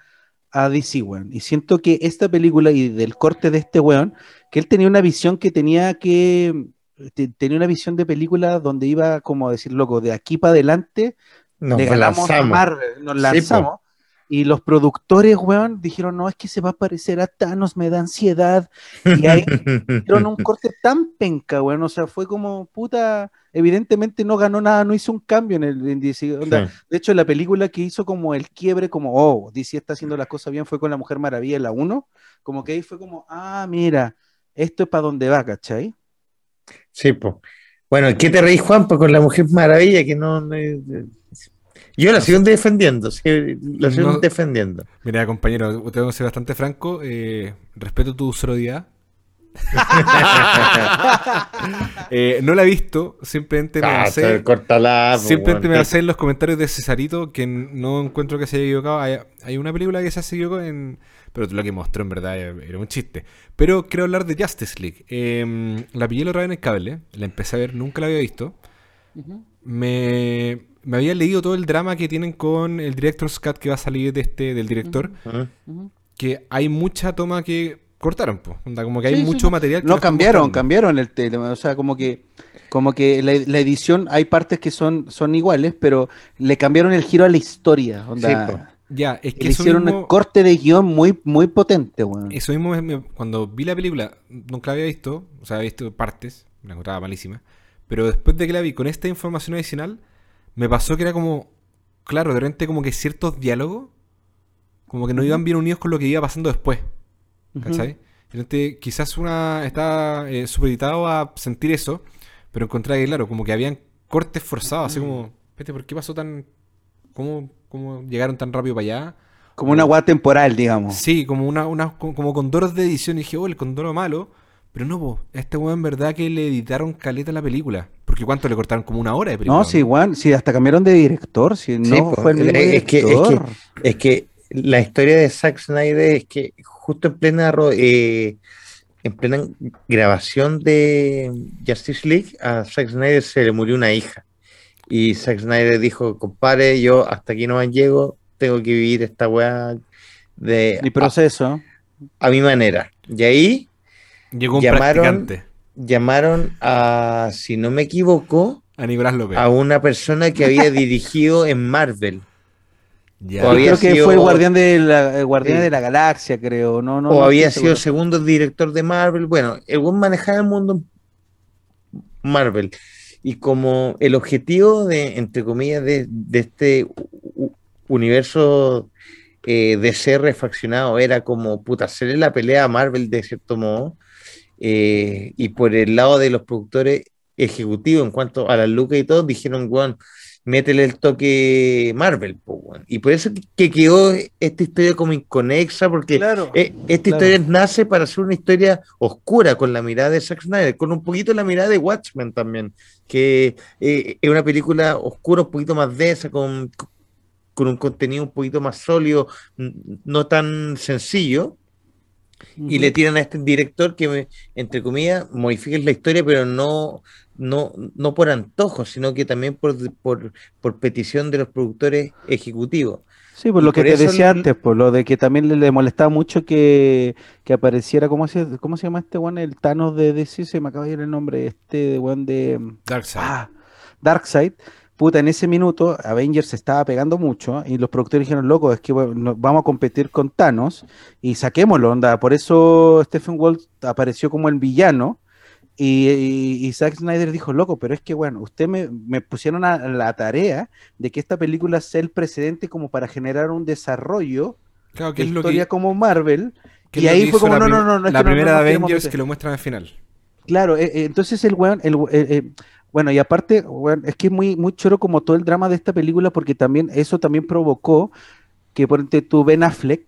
a DC, weón. Y siento que esta película y del corte de este weón, que él tenía una visión que tenía que, te- tenía una visión de película donde iba como a decir, loco, de aquí para adelante le ganamos a. Marvel, nos Sí, lanzamos. Y los productores, weón, dijeron, no, es que se va a parecer a Thanos, me da ansiedad. Y ahí hicieron un corte tan penca, weón. O sea, fue como, puta, evidentemente no ganó nada, no hizo un cambio en el en DC. Onda, Sí. De hecho, la película que hizo como el quiebre, como, oh, DC está haciendo las cosas bien, fue con La Mujer Maravilla la 1. Como que ahí fue como, ah, mira, esto es para donde va, ¿cachai? Sí, pues. Bueno, ¿qué te reís, Juan? Pues con la Mujer Maravilla, que no. no- Yo la sigo defendiendo, sí, la sigo No- defendiendo. Mira, compañero, tengo que ser bastante franco. eh, respeto tu sororidad. Eh, no la he visto, simplemente me Ah, cortala, pues, simplemente me basé en los comentarios de Cesarito, que no encuentro que se haya equivocado. Hay, hay una película que se ha equivocado en... Pero lo que mostró en verdad era un chiste. Pero quiero hablar de Justice League. Eh, la pillé la otra vez en el cable, la empecé a ver, nunca la había visto. Me, me había leído todo el drama que tienen con el Director's Cut que va a salir de este, del director. Que hay mucha toma que cortaron, po. Onda, como que hay Sí, sí, mucho no. material que No cambiaron, cambiaron el tema, o sea, como que, como que la, la edición, hay partes que son, son iguales, pero le cambiaron el giro a la historia, onda, Sí. Ya, es que le hicieron mismo, un corte de guion muy, muy potente, weón. eso mismo cuando vi la película, nunca la había visto, o sea, había visto partes, la encontraba malísima, pero después de que la vi con esta información adicional, me pasó que era como, claro, de repente como que ciertos diálogos, como que no iban bien unidos con lo que iba pasando después. ¿Cachai? Entonces, quizás una está eh, supeditado a sentir eso, pero encontré que, claro, como que habían cortes forzados, así como, vete, ¿por qué pasó tan. ¿Cómo, cómo llegaron tan rápido para allá? Como una guada temporal, digamos. Sí, como una, una como, como condoros de edición. Y dije, oh, el condoro malo. Pero no, po, a este weón en verdad que le editaron caleta a la película. Porque ¿cuánto le cortaron? Como una hora de película. No, sí, weón, sí, hasta cambiaron de director, si Sí, no po. fue el mismo Es que- es que- director. Es que la historia de Zack Snyder es que justo en plena eh, en plena grabación de Justice League a Zack Snyder se le murió una hija y Zack Snyder dijo compadre yo hasta aquí no llego tengo que vivir esta weá de Mi proceso. a, a mi manera y ahí Llegó un llamaron- practicante llamaron a si no me equivoco a Nicolás López. a una persona que había dirigido en Marvel Ya. Yo creo que sido- fue Guardián de la, Guardián Sí. de la Galaxia, creo. No, no, o no había sido seguro. segundo director de Marvel. Bueno, el buen manejaba el mundo Marvel. Y como el objetivo de, entre comillas, de, de este universo eh, de ser refaccionado era como puta, hacerle la pelea a Marvel de cierto modo. Eh, y por el lado de los productores ejecutivos, en cuanto a las lucas y todo, dijeron, weón, métele el toque Marvel, po, weón". Y por eso que- que quedó esta historia como inconexa, porque Claro. eh, esta Claro. historia nace para ser una historia oscura con la mirada de Zack Snyder, con un poquito la mirada de Watchmen también, que eh, es una película oscura, un poquito más densa, con, con un contenido un poquito más sólido, no tan sencillo, y le tiran a este director que, me- entre comillas, modifica la historia, pero no, no, no por antojo, sino que también por, por, por petición de los productores ejecutivos. Sí, por Y lo que por te decía antes, por lo de que también le, le molestaba mucho que, que apareciera, ¿cómo se, ¿cómo se llama este weón? El Thanos de DC, se me acaba de ir el nombre, este de weón de Darkseid. ah, Darkseid. Puta, en ese minuto Avengers se estaba pegando mucho y los productores dijeron, loco, es que bueno, no- vamos a competir con Thanos y saquémoslo, onda. Por eso Stephen Walt apareció como el villano y, y, y Zack Snyder dijo, loco, pero es que bueno, usted me, me pusieron a la tarea de que esta película sea el precedente como para generar un desarrollo Claro, que de es lo historia que, como Marvel. que y lo ahí fue como, no, no, no, no, es la no- no primera de queremos Avengers que lo muestran al final. Claro, eh, eh, entonces el weón, el, eh, eh, bueno, y aparte, weón, es que es muy, muy choro como todo el drama de esta película, porque también, eso también provocó que por ejemplo tu Ben Affleck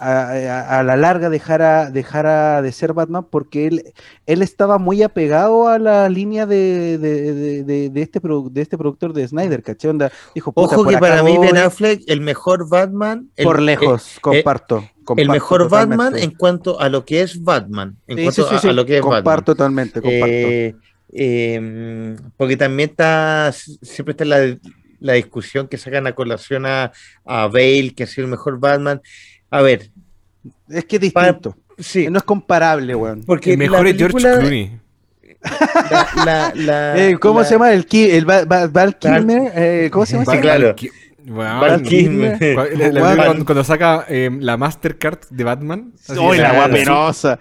a, a- a la larga dejara, dejara de ser Batman porque él, él estaba muy apegado a la línea de, de, de- este, produ- de este productor de Snyder, ¿cachai? Onda, dijo, Ojo que para mí Ben Affleck, el mejor Batman, el- por el- lejos, comparto. el comparto mejor Batman en cuanto a lo que es Batman, en Sí, cuanto sí, sí, a- lo que es Batman. comparto totalmente, comparto. Eh, eh, porque también está, siempre está la, la discusión que sacan a colación a, a Bale, que ha sido el mejor Batman. A ver, es que es para- distinto. sí, No es comparable, weón. porque El mejor es George Clooney. la- la- la- Eh, ¿Cómo la- se llama? El, Ki- el Val, Kilmer. eh, ¿Cómo se llama? Sí, claro. Weón. cuando, cuando saca eh, la Mastercard de Batman. Uy, la claro.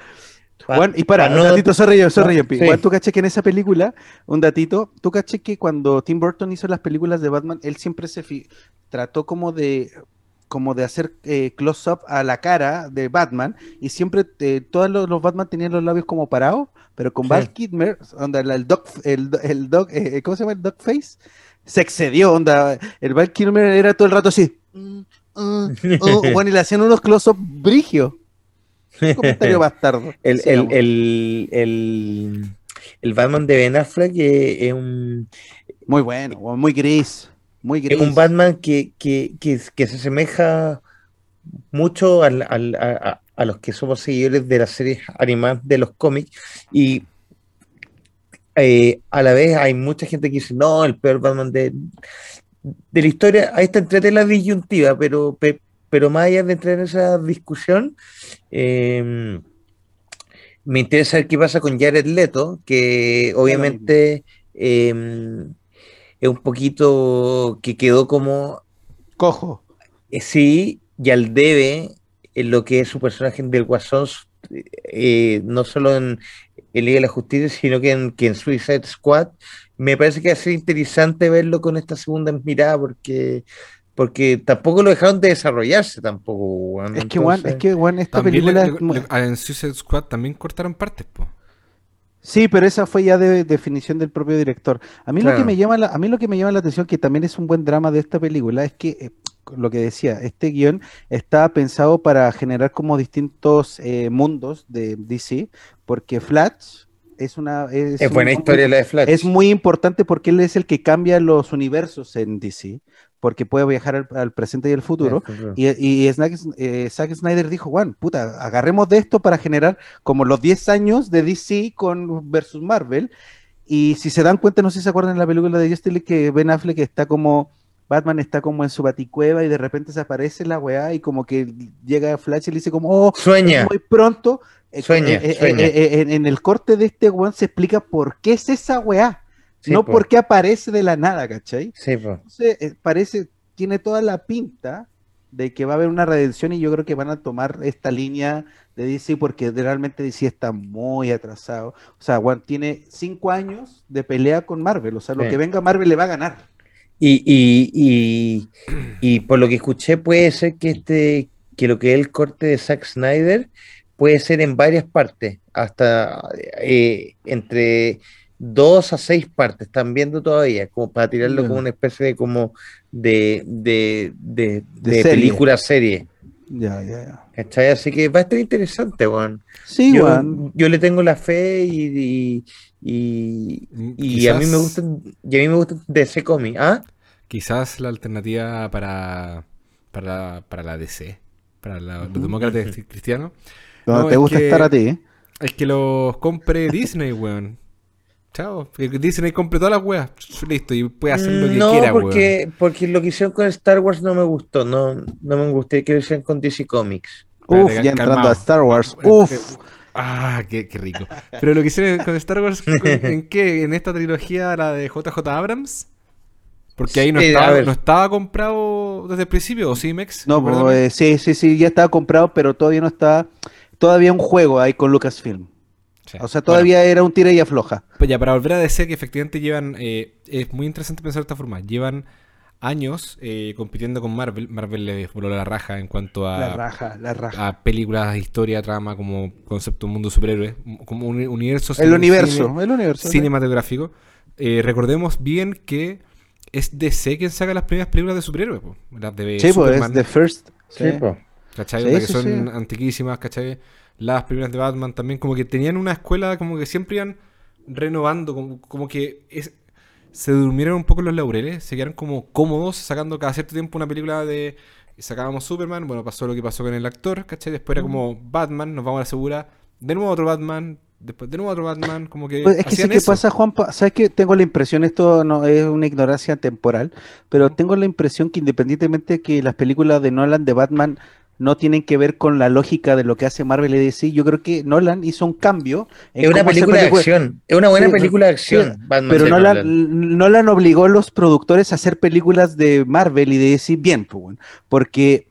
Bueno, y para, pa un datito, sorry, no, Yampi. sí. Igual tú caché que en esa película, un datito, tú caché que cuando Tim Burton hizo las películas de Batman, él siempre se trató como de como de hacer eh, close-up a la cara de Batman y siempre eh, todos los, los Batman tenían los labios como parados, pero con Sí. Val Kilmer, onda, el dog, el, el dog, eh, ¿cómo se llama el dog face? Se excedió, onda, el Val Kilmer era todo el rato así, mm, oh, bueno, y le hacían unos close-up brigios. Un comentario bastardo. el, el, el, el, el Batman de Ben Affleck eh, es un, Muy bueno, muy gris, muy gris. Es un Batman que, que, que, que se asemeja mucho al- al- a, a- a los que somos seguidores de las series animadas de los cómics y eh, a la vez hay mucha gente que dice, no, el peor Batman de, de la historia, ahí está entre la disyuntiva, pero, pe- pero más allá de entrar en esa discusión, eh, me interesa ver qué pasa con Jared Leto, que obviamente eh, es un poquito que quedó como Cojo. eh, sí y al debe en lo que es su personaje del Guasón, eh, no solo en, en Liga de la Justicia, sino que en, que en Suicide Squad. Me parece que va a ser interesante verlo con esta segunda mirada porque, porque tampoco lo dejaron de desarrollarse tampoco. weón. Es que, weón, es Entonces, que, weón, esta película le- es muy- le- en Suicide Squad también cortaron partes, po. Sí, pero esa fue ya de definición del propio director. A mí lo que me llama la, a mí lo que me llama la atención, que también es un buen drama de esta película, es que eh, lo que decía, este guion estaba pensado para generar como distintos eh, mundos de DC, porque Flash es una es, es buena un- historia la de Flash. Es muy importante porque él es el que cambia los universos en DC, porque puede viajar al, al presente y al futuro. Y, y Snack- eh, Zack Snyder dijo, Juan, puta, agarremos de esto para generar como los 10 años de DC con versus Marvel. Y si se dan cuenta, no sé si se acuerdan en la película de Justice League que Ben Affleck está como, Batman está como en su baticueva y de repente se aparece la weá y como que llega Flash y le dice como, oh, Sueña. muy pronto. Eh, Sueña, eh, eh, sueña. eh, eh, en, en el corte de este weón se explica por qué es esa weá. Sí, no po. por qué aparece de la nada, ¿cachai? Sí, po. Entonces, eh, parece, tiene toda la pinta de que va a haber una redención y yo creo que van a tomar esta línea de DC porque realmente DC está muy atrasado. O sea, Juan tiene cinco años de pelea con Marvel. O sea, lo Sí. que venga Marvel le va a ganar. Y, y, y, y por lo que escuché, puede ser que este, que lo que es el corte de Zack Snyder puede ser en varias partes, hasta eh, entre dos a seis partes, están viendo todavía, como para tirarlo como una especie de como de, de, de, De de serie. película serie. Ya, ya, ya. ¿Cachai? Así que va a estar interesante, Juan. Sí, Yo, Juan. yo le tengo la fe y, y, y, y a mí me gustan, y a mí me gustan DC Comics, ¿ah? Quizás la alternativa para, para, para la DC, para la- los demócratas cristianos, No, no, te gusta que- estar a ti, es que los compre Disney, weón. Chao. Disney compre todas las weas. Listo, y puede hacer lo que no, quiera, weón. porque, porque lo que hicieron con Star Wars no me gustó, no, no me gustó que lo hicieron con DC Comics. Uf, ya entrando calmado. a Star Wars. Uf. eh, Ah, qué, qué rico. Pero lo que hicieron con Star Wars, ¿en qué? ¿En esta trilogía, la de JJ Abrams? Porque ahí no, Sí, estaba, no estaba comprado desde el principio, ¿o sí, Mex? No, pues, eh, sí, sí, sí, ya estaba comprado, pero todavía no está. Todavía un juego ahí con Lucasfilm. Sí. O sea, todavía era un tira y afloja. Pues ya, para volver a decir que efectivamente llevan, eh, es muy interesante pensar de esta forma, llevan años eh, compitiendo con Marvel, Marvel le voló la raja en cuanto La a, raja, la raja. a películas, historia, trama, como concepto mundo superhéroe, como un universo el universo, cine- el universo. cinematográfico. Eh, recordemos bien que es DC quien saca las primeras películas de superhéroes, po, las de Sí, pues es The First. Sí. po. ¿cachai? Sí, que son sí. antiquísimas, ¿cachai? Las primeras de Batman también, como que tenían una escuela, como que siempre iban renovando, como, como que es- se durmieron un poco los laureles, se quedaron como cómodos sacando cada cierto tiempo una película de... Sacábamos Superman, bueno, pasó lo que pasó con el actor, ¿cachai? Después era como Batman, nos vamos a la segura, de nuevo otro Batman, después de nuevo otro Batman, como que... Pues es que sé hacían qué eso. pasa, Juan. ¿Sabes que Tengo la impresión, esto no es una ignorancia temporal, pero tengo la impresión que independientemente que las películas de Nolan de Batman no tienen que ver con la lógica de lo que hace Marvel y DC, yo creo que Nolan hizo un cambio. en Es una película de acción, es una buena Sí, película de acción. Pero Nolan, Nolan. Nolan obligó a los productores a hacer películas de Marvel y de DC bien, pues, porque,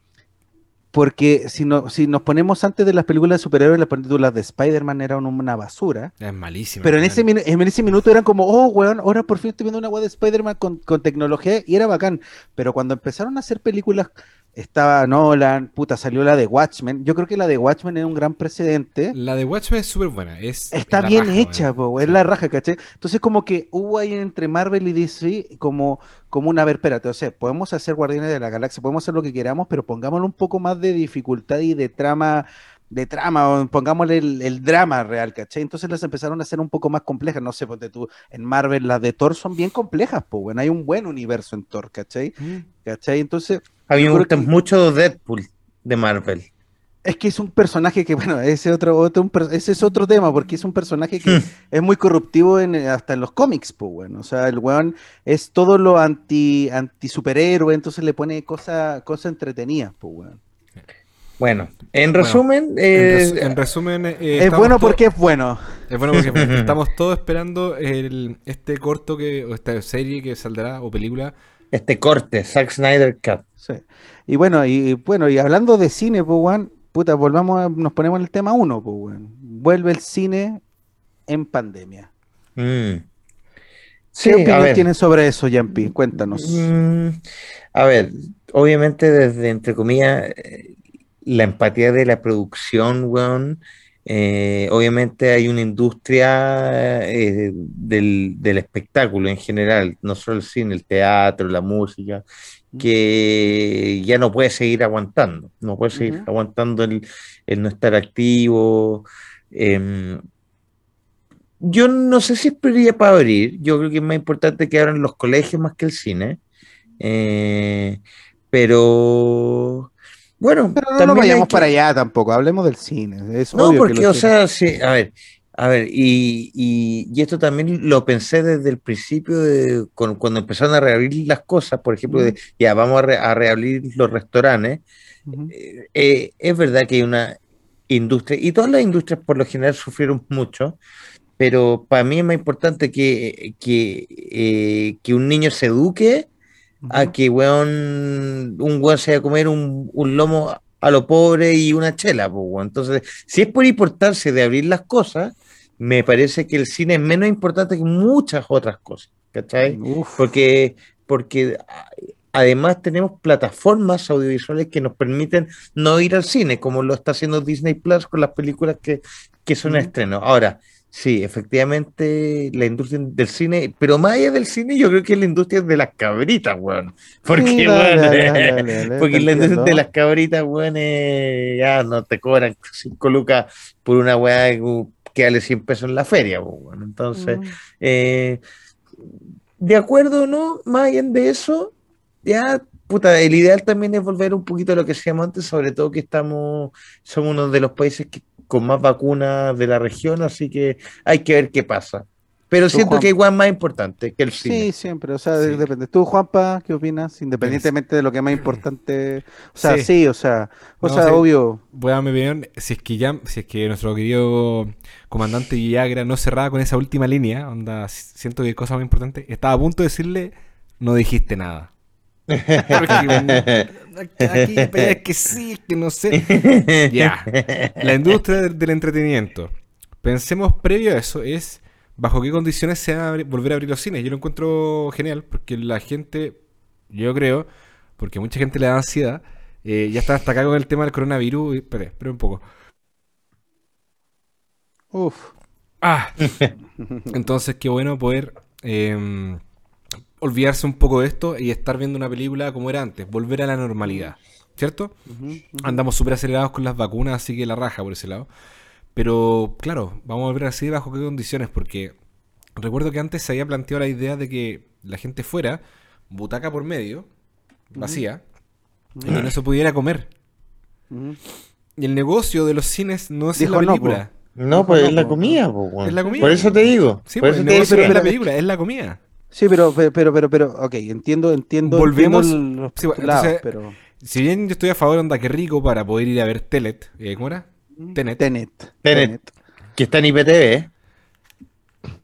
porque si, no, si nos ponemos antes de las películas de superhéroes, las películas de Spider-Man eran una basura. Es malísimo. Pero en ese, en ese minuto eran como, oh, weón, ahora por fin estoy viendo una weá de Spider-Man con, con tecnología y era bacán. Pero cuando empezaron a hacer películas, estaba Nolan, puta, salió la de Watchmen. Yo creo que la de Watchmen es un gran precedente. La de Watchmen es súper buena. Es, Está bien raja, hecha, po, es la raja, ¿cachai? Entonces como que hubo ahí entre Marvel y DC como, como una, a ver, espérate, o sea, podemos hacer Guardianes de la Galaxia, podemos hacer lo que queramos, pero pongámosle un poco más de dificultad y de trama, de trama, o pongámosle el, el drama real, ¿cachai? Entonces las empezaron a hacer un poco más complejas, no sé, ponte tú, en Marvel las de Thor son bien complejas, pues, bueno, hay un buen universo en Thor, ¿cachai? Mm. ¿Cachai? Entonces... A mí me gusta que- mucho Deadpool de Marvel. Es que es un personaje que, bueno, ese otro, otro un ese es otro tema, porque es un personaje que es muy corruptivo en, hasta en los cómics, pues, bueno. O sea, el weón es todo lo anti, anti superhéroe, entonces le pone cosas cosa entretenidas, pues, weón. Bueno, en Bueno, resumen, En, eh, resu- en resumen, eh, es bueno porque es bueno. Es bueno porque estamos todos esperando el, este corto que, o esta serie que saldrá, o película. este corte, Zack Snyder Cut. Sí. Y bueno, y, bueno, y hablando de cine, pues, puta, volvamos a- nos ponemos en el tema uno, pues. Vuelve el cine en pandemia. Mm. ¿Qué Sí, opinión ver. tienen sobre eso, Yampi? Cuéntanos. Mm, a ver, obviamente desde, entre comillas, eh, la empatía de la producción, weón, eh, obviamente hay una industria eh, del, del espectáculo en general, no solo el cine, el teatro, la música, que ya no puede seguir aguantando, no puede seguir aguantando el, el no estar activo. em, yo no sé si es prioridad para abrir, yo creo que es más importante que abran los colegios más que el cine. Eh, pero bueno, Pero no nos vayamos que- para allá tampoco, hablemos del cine. Es No, obvio porque, o sea, sí, a ver, a ver, y, y- y esto también lo pensé desde el principio, de, con- cuando empezaron a reabrir las cosas, por ejemplo, de, ya vamos a, re- a reabrir los restaurantes, eh, eh, es verdad que hay una industria, y todas las industrias por lo general sufrieron mucho, pero para mí es más importante que, que, eh, que un niño se eduque a que weón, un weón se vaya a comer un, un lomo a lo pobre y una chela, pues, weón. Entonces, si es por importarse de abrir las cosas, me parece que el cine es menos importante que muchas otras cosas, ¿cachai? Uf. Porque, porque además tenemos plataformas audiovisuales que nos permiten no ir al cine, como lo está haciendo Disney Plus con las películas que, que son Ujú. estrenos. Ahora, sí, efectivamente, la industria del cine, pero más allá del cine, yo creo que es la industria de las cabritas, weón. Porque, Sí, weón, dale, dale, dale, dale, porque la industria de las cabritas, weón, eh, ya no te cobran 5 lucas por una weá que- vale 100 pesos en la feria, weón. Entonces, Mm. eh, de acuerdo o no, más allá de eso, ya, puta, el ideal también es volver un poquito a lo que hacíamos antes, sobre todo que estamos, somos uno de los países que, con más vacunas de la región, así que hay que ver qué pasa. Pero siento Juan. que igual más importante que el cine. Sí, siempre, o sea, Sí. depende. ¿Tú, Juanpa, qué opinas? Independientemente de lo que es más importante. O sea, Sí. sí, o sea, o No, sea, sí. obvio. Voy a dar mi opinión. Si es que ya, si es que nuestro querido comandante Villagra no cerraba con esa última línea, onda, si- siento que cosa más importante, estaba a punto de decirle, no dijiste nada. Aquí, es que sí, es que no sé. Ya. La industria del, del entretenimiento. Pensemos previo a eso, es bajo qué condiciones se van a abrir- volver a abrir los cines. Yo lo encuentro genial porque la gente, yo creo, porque mucha gente le da ansiedad, eh, ya está hasta acá con el tema del coronavirus. Espera, espera un poco. Uf. Ah, entonces qué bueno poder eh, olvidarse un poco de esto y estar viendo una película como era antes, volver a la normalidad, ¿cierto? Andamos súper acelerados con las vacunas, así que la raja por ese lado. Pero claro, vamos a volver así bajo qué condiciones, porque recuerdo que antes se había planteado la idea de que la gente fuera butaca por medio, vacía, y con eso pudiera comer. Y el negocio de los cines no es Dijo la no, película. No, pues No, es la comida, po, weón. Es la comida. Por eso te digo. Sí, por pues, eso el te negocio no es la película, es la comida. Sí, pero, pero, pero, pero, pero, ok, entiendo, entiendo. Volvemos- entiendo los sí, bueno, lados, entonces- pero. Si bien yo estoy a favor, onda, que rico para poder ir a ver Telet, eh, ¿cómo era? Tenet. Tenet. Tenet. Que está en IPTV, ¿eh?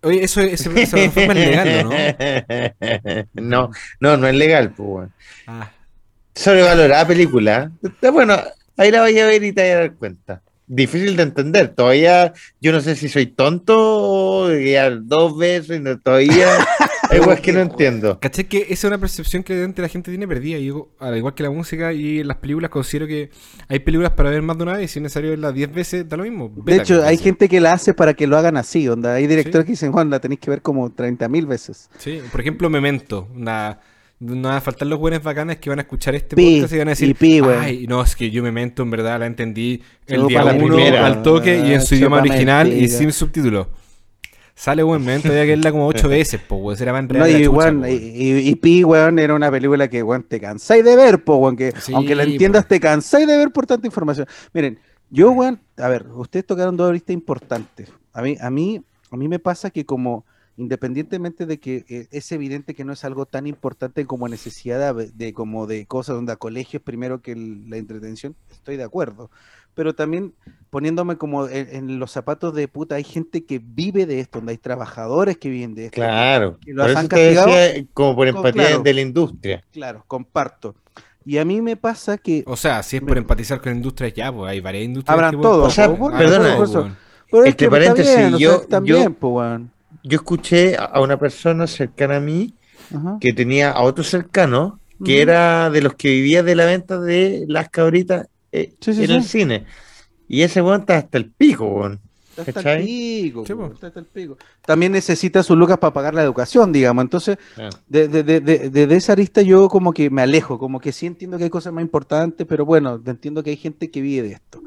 Oye, eso, es- esa plataforma es legal, ¿o ¿no? no, no, no es legal, pues, weón. Ah, Sobrevalorada película. Está bueno, ahí la voy a ver y te vas a dar cuenta. Difícil de entender. Todavía, yo no sé si soy tonto o ya dos veces, no, todavía. Cosas que no entiendo. ¿Cachai? Que esa es una percepción que la gente tiene perdida. Y yo, al igual que la música y las películas, considero que hay películas para ver más de una vez y si es necesario verlas 10 veces, da lo mismo. De hecho, hay gente que la hace para que lo hagan así, onda. Hay directores Sí. que dicen, Juan, la tenéis que ver como 30 mil veces. Sí, por ejemplo, Memento. Una, no van a faltar los buenos bacanes que van a escuchar este Pi, podcast y van a decir, y pi, ay, no, es que yo Memento en verdad la entendí el Chupa día la uno primera. al toque y en su idioma original y sin subtítulos. Sale buen Memento, había que verla como ocho veces, pues, güey. Será más No, y, la chucha, weón, po, y, y- y Pi, weón, era una película que, weón, te cansáis de ver, po, weón, que Sí, aunque la po. entiendas, te cansáis de ver por tanta información. Miren, yo, weón, a ver, ustedes tocaron dos aristas importantes. A mí, a mí, a mí me pasa que como, independientemente de que eh, es evidente que no es algo tan importante como necesidad de, de- como de cosas donde a colegios primero que el- la entretención, estoy de acuerdo. Pero también poniéndome como en, en los zapatos de puta, hay gente que vive de esto, donde hay trabajadores que viven de esto. Claro. ¿Y los Por han eso te decía, como por empatía claro. de la industria. Claro, comparto. Y a mí me pasa que. O sea, si es por empatizar con industrias, ya, pues hay varias industrias. Habrán que pueden todo, O sea, pues, perdona, por weón. Pero es que está paréntesis, bien, o sea, yo- también, yo-. Yo escuché a- una persona cercana a mí Ajá. que tenía a otro cercano que era de los que vivía de la venta de las cabritas eh, Sí, sí, en sí. el cine. Y ese weón está hasta el pico, weón. Está hasta hasta el pico. También necesita sus lucas para pagar la educación, digamos. Entonces, Ah. de, de, de, de, de- de esa arista yo como que me alejo, como que sí entiendo que hay cosas más importantes, pero bueno, entiendo que hay gente que vive de esto.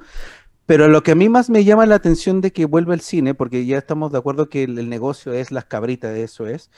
Pero lo que a mí más me llama la atención de que vuelva el cine, porque ya estamos de acuerdo que el, el negocio es las cabritas, eso es.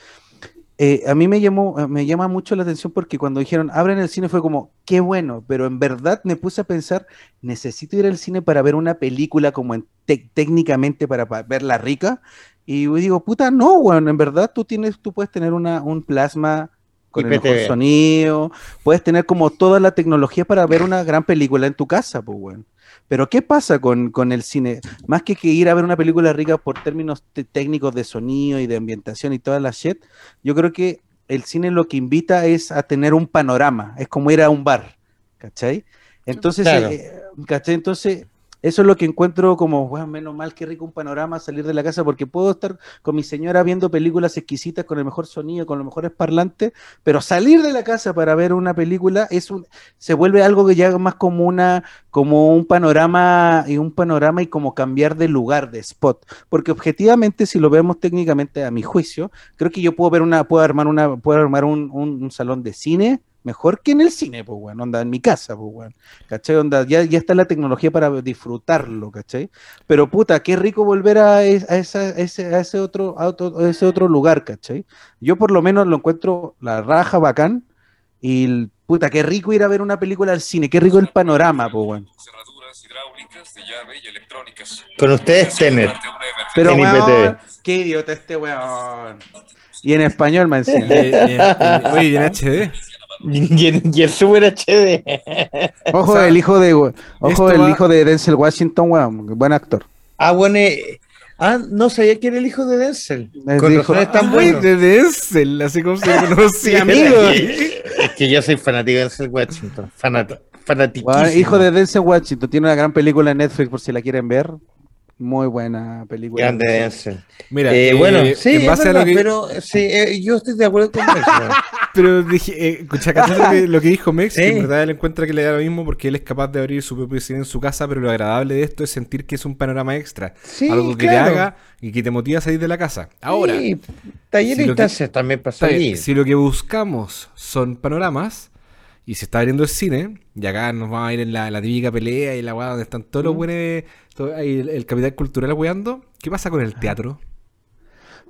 Eh, a mí me llamó, me llama mucho la atención porque cuando dijeron abren el cine fue como, qué bueno, pero en verdad me puse a pensar, necesito ir al cine para ver una película como en técnicamente para, pa- verla rica. Y digo, puta, no, bueno, en verdad tú tienes, tú puedes tener una, un plasma con el mejor sonido, puedes tener como toda la tecnología para ver una gran película en tu casa, pues, bueno. Pero ¿qué pasa con, con el cine? Más que, que ir a ver una película rica por términos técnicos de sonido y de ambientación y toda la shit, yo creo que el cine lo que invita es a tener un panorama, es como ir a un bar, ¿cachai? Entonces, Claro. eh, ¿cachai? Entonces, eso es lo que encuentro como, bueno, menos mal que rico un panorama salir de la casa, porque puedo estar con mi señora viendo películas exquisitas con el mejor sonido, con los mejores parlantes, pero salir de la casa para ver una película es un, se vuelve algo que ya más como una, como un panorama y un panorama y como cambiar de lugar, de spot, porque objetivamente, si lo vemos técnicamente a mi juicio, creo que yo puedo ver una, puedo armar una, puedo armar un, un- un salón de cine mejor que en el cine, pues bueno, onda en mi casa, pues bueno, ¿cachai? Onda, ya, ya está la tecnología para disfrutarlo, ¿cachai? Pero puta, qué rico volver a, es- a esa- ese, a ese otro, a otro, a ese otro lugar, ¿cachai? Yo por lo menos lo encuentro la raja bacán y el- puta, qué rico ir a ver una película al cine, qué rico el panorama, pues. Cerraduras hidráulicas de llave y electrónicas. Con ustedes, Tener. Pero weón, qué idiota este weón. Y en español, man, Y- y- y- Oye, y en HD. Y, el- y el Super HD. Ojo O sea, el hijo de ojo el va- hijo de Denzel Washington, weón, buen actor. Ah, bueno. eh, ah, no sabía que era el hijo de Denzel. Es Con hijo- tan bueno. de Denzel, así como se conocía. amigo. Es que yo soy fanático de Denzel Washington. Fanat, fanatiquísimo. Weón, hijo de Denzel Washington, tiene una gran película en Netflix por si la quieren ver. Muy buena película. Grande Denzel. Mira, Eh, eh, bueno, sí, en base a lo que. pero sí, eh, yo estoy de acuerdo con eso. Pero dije, eh, escucha, ¿cachaste lo que, lo que dijo Mex? Que Sí. en verdad él encuentra que le da lo mismo porque él es capaz de abrir su propio cine en su casa, pero lo agradable de esto es sentir que es un panorama extra. Sí, algo que claro. te haga y que te motiva a salir de la casa. Ahora, Sí, taller si de lo que- instancias también bien, salir. si lo que buscamos son panoramas y se está abriendo el cine, y acá nos vamos a ir en la, la típica pelea y la weá donde están todos los buenos, todo- ahí el, el capital cultural weando, ¿qué pasa con el teatro?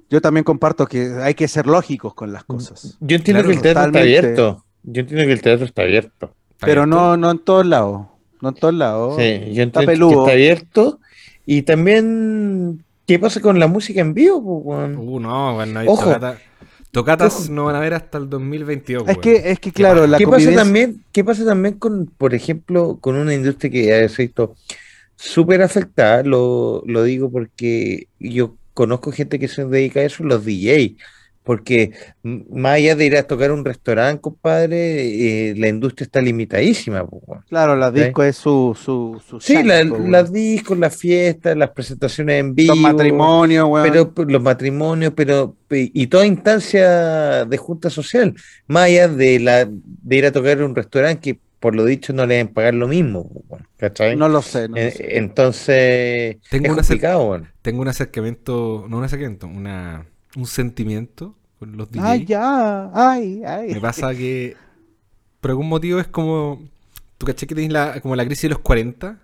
Yo también comparto que hay que ser lógicos con las cosas. Yo entiendo Claro, que el teatro totalmente. está abierto. Yo entiendo que el teatro está abierto. ¿Está Pero abierto? no, no en todos lados. No en todos lados. Sí, yo entiendo que peludo. está abierto. Y también, ¿qué pasa con la música en vivo? Uh, no, bueno, no hay Ojo. Tocata- Tocatas no van a ver hasta el 2022. Es que, es que claro, la ¿Qué pasa también? ¿Qué pasa también con, por ejemplo, con una industria que ha visto súper afectada? Lo, lo digo porque yo conozco gente que se dedica a eso, los DJ. Porque más allá de ir a tocar un restaurante, compadre, eh, la industria está limitadísima. Claro, la ¿Sí? disco es su, su, su Sí, la- las discos, las fiestas, las presentaciones en vivo. Los matrimonios, weón. Pero los matrimonios, pero pe- y toda instancia de junta social, más allá de la de ir a tocar un restaurante que por lo dicho no le deben pagar lo mismo, ¿cachai? no lo sé. no lo Eh, sé. entonces Tengo es complicado. Tengo un acercamiento, no un acercamiento, una, un sentimiento con los DJ. Ay, ya. Ay, ay. Me pasa que por algún motivo es como. ¿Tú caché que tenés la, como la crisis de los 40?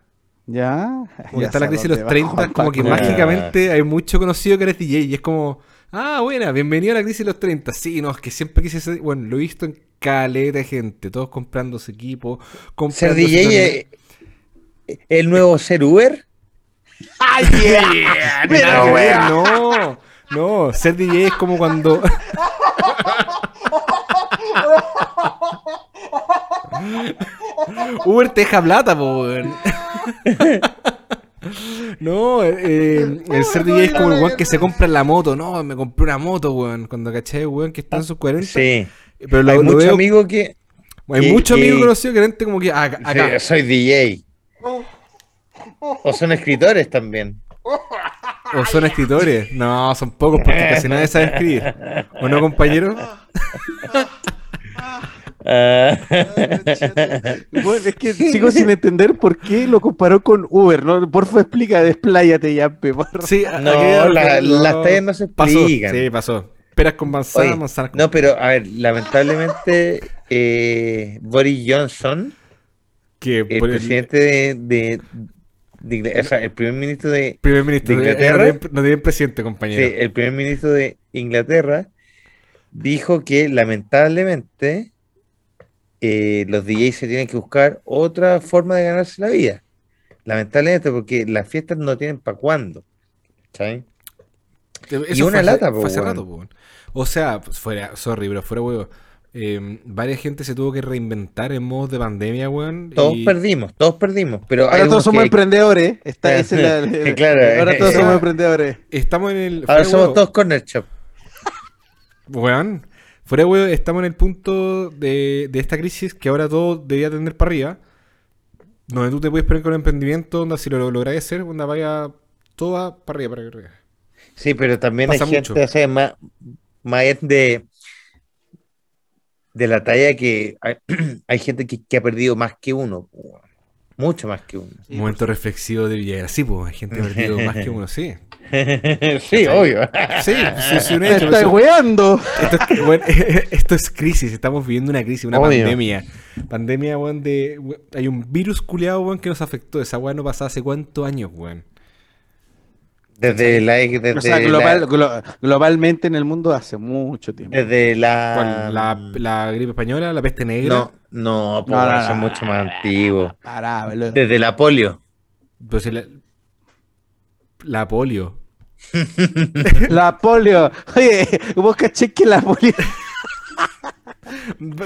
Ya. Como Ya está la crisis de los va, 30, Juan como que. Ya. mágicamente hay mucho conocido que eres DJ y es como, ah, buena, bienvenido a la crisis de los 30. Sí, no, es que siempre quise ser, bueno, lo he visto en caleta de gente, todos comprando su equipo, Ser comprando DJ es el nuevo ser Uber. Ay, yeah. Pero, no, no, ser DJ es como cuando. Uber te deja plata, po, weón. No, eh, el ser DJ es como el weón que se compra la moto. No, me compré una moto, weón. Cuando caché, weón, que está en sus 40. Sí. Pero lo, Hay muchos veo. amigos que hay muchos amigos que- conocidos que gente como que ah, acá. acá. sí, soy DJ. O son escritores también. O son escritores. No, son pocos porque casi nadie sabe escribir. ¿O no, compañero? Ah. Bueno, es que sigo sin entender por qué lo comparó con Uber, ¿no? Porfa, explica, despláyate ya, pe, porra. Sí, No, aquí- la- no. las tallas no se Pasó, explican. Sí, pasó. Peras con manzana, Oye, manzana con... No, pero a ver, lamentablemente eh, Boris Johnson, que el presidente de, de- de Ingl- o sea, el primer ministro de, primer ministro de Inglaterra. No tienen- no tienen presidente, sí, compañero. el primer ministro de Inglaterra dijo que lamentablemente eh, los DJs se tienen que buscar otra forma de ganarse la vida. Lamentablemente, porque las fiestas no tienen para cuándo. ¿cachai? Eso una fue lata, fue po, hace weón. rato, po, weón. O sea, pues fuera, sorry, pero fuera huevo. Eh, varias gente se tuvo que reinventar en modos de pandemia, weón. Todos y- perdimos, todos perdimos, pero Ahora todos somos que- emprendedores. Está, esa es la- Claro, ahora todos eh, somos eh, emprendedores. Estamos en el. ahora somos huevo, todos corner shop. Weón. Fuera de huevo, estamos en el punto de, de esta crisis que ahora todo debería tender para arriba. Donde tú te puedes poner con el emprendimiento, donde si lo lográis hacer, donde vaya todo va para arriba, para arriba. Sí, pero también Pasa hay gente mucho. o sea, más, más de, de la talla que hay, hay gente que, que ha perdido más que uno, mucho más que uno. Sí, Momento reflexivo de Villagra. Sí, pues, hay gente que ha perdido más que uno, sí. sí, obvio. Sí, sí, sí, un ¡Me hecho. estás eso- weando! Esto es, bueno, esto es crisis, estamos viviendo una crisis, una Obvio. pandemia. Pandemia, weón, de. Hay un virus culiado, weón, que nos afectó. Esa weón no pasaba hace cuántos años, weón. Desde la, desde O sea, la- global- glo- globalmente en el mundo hace mucho tiempo. desde la. La, la gripe española, la peste negra. no, no, po, No, no, eso es no. mucho más antiguo. Pará. Desde la polio. Pero si la, la polio. La polio. Oye, vos caché que la polio.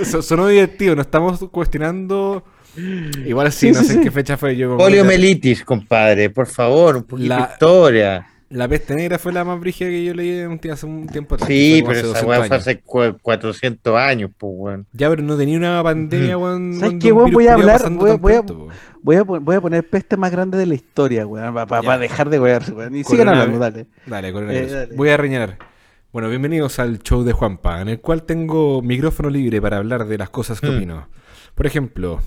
So- sonó divertido, no estamos cuestionando. Igual sí, Sí, no sí, sé en sí. qué fecha fue yo. Poliomelitis, compadre, por favor, un poquito La- de historia. La peste negra fue la más brígida que yo leí un hace un tiempo atrás. Sí, pero esa 200 weá fue hace cua- 400 años, pues, weón. Ya, pero no tenía una pandemia, weón. ¿Sabes qué, weón? Voy a hablar, voy voy a- pronto, weón. Voy a, pon- voy a poner peste más grande de la historia, weón. Para dejar de weón. Y sigan hablando, dale. Dale, coronavirus. Eh, dale. Voy a reñar. Bueno, bienvenidos al show de Juanpa, en el cual tengo micrófono libre para hablar de las cosas que Hmm. opino. Por ejemplo,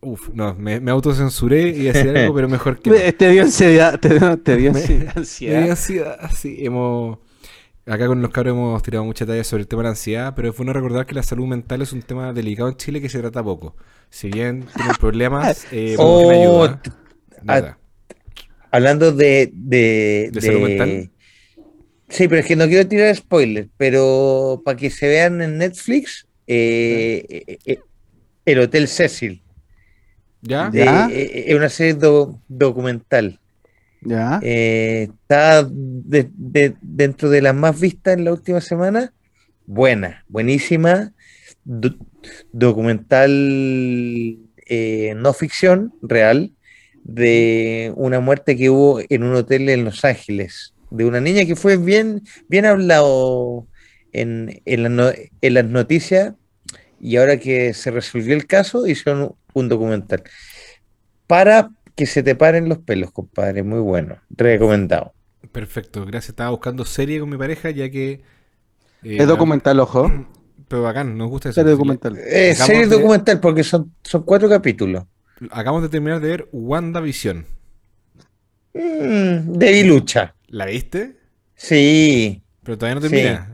uff, no, me, me autocensuré y decir algo, pero mejor que no. Te, dio ansiedad. Te dio, te dio Me- ansiedad. Me dio ansiedad. sí, hemos... Acá con los cabros hemos tirado mucha talla sobre el tema de la ansiedad, pero es bueno recordar que la salud mental es un tema delicado en Chile que se trata poco. Si bien tienen problemas, eh, Oh, ayuda. Nada. Hablando de, de, ¿De salud mental? Sí, pero es que no quiero tirar spoilers, pero para que se vean en Netflix, eh, eh, eh, El Hotel Cecil. ¿Ya? de- ¿Ya? eh, Es una serie do- documental. Ya. Eh, está de- de- dentro de las más vistas en la última semana. Buena, buenísima. Do- documental eh, no ficción, real, de una muerte que hubo en un hotel en Los Ángeles, de una niña que fue bien, bien hablado en, en, la no- en las noticias y ahora que se resolvió el caso hicieron un documental. Para que se te paren los pelos, compadre, muy bueno, recomendado. Perfecto, gracias. Estaba buscando serie con mi pareja ya que... eh, Es documental, ojo. Pero bacán, nos gusta eso. Serie documental. Eh, serie de- documental porque son, son cuatro capítulos. Acabamos de terminar de ver WandaVision. Mm, de lucha. ¿La viste? Sí, Pero todavía no termina.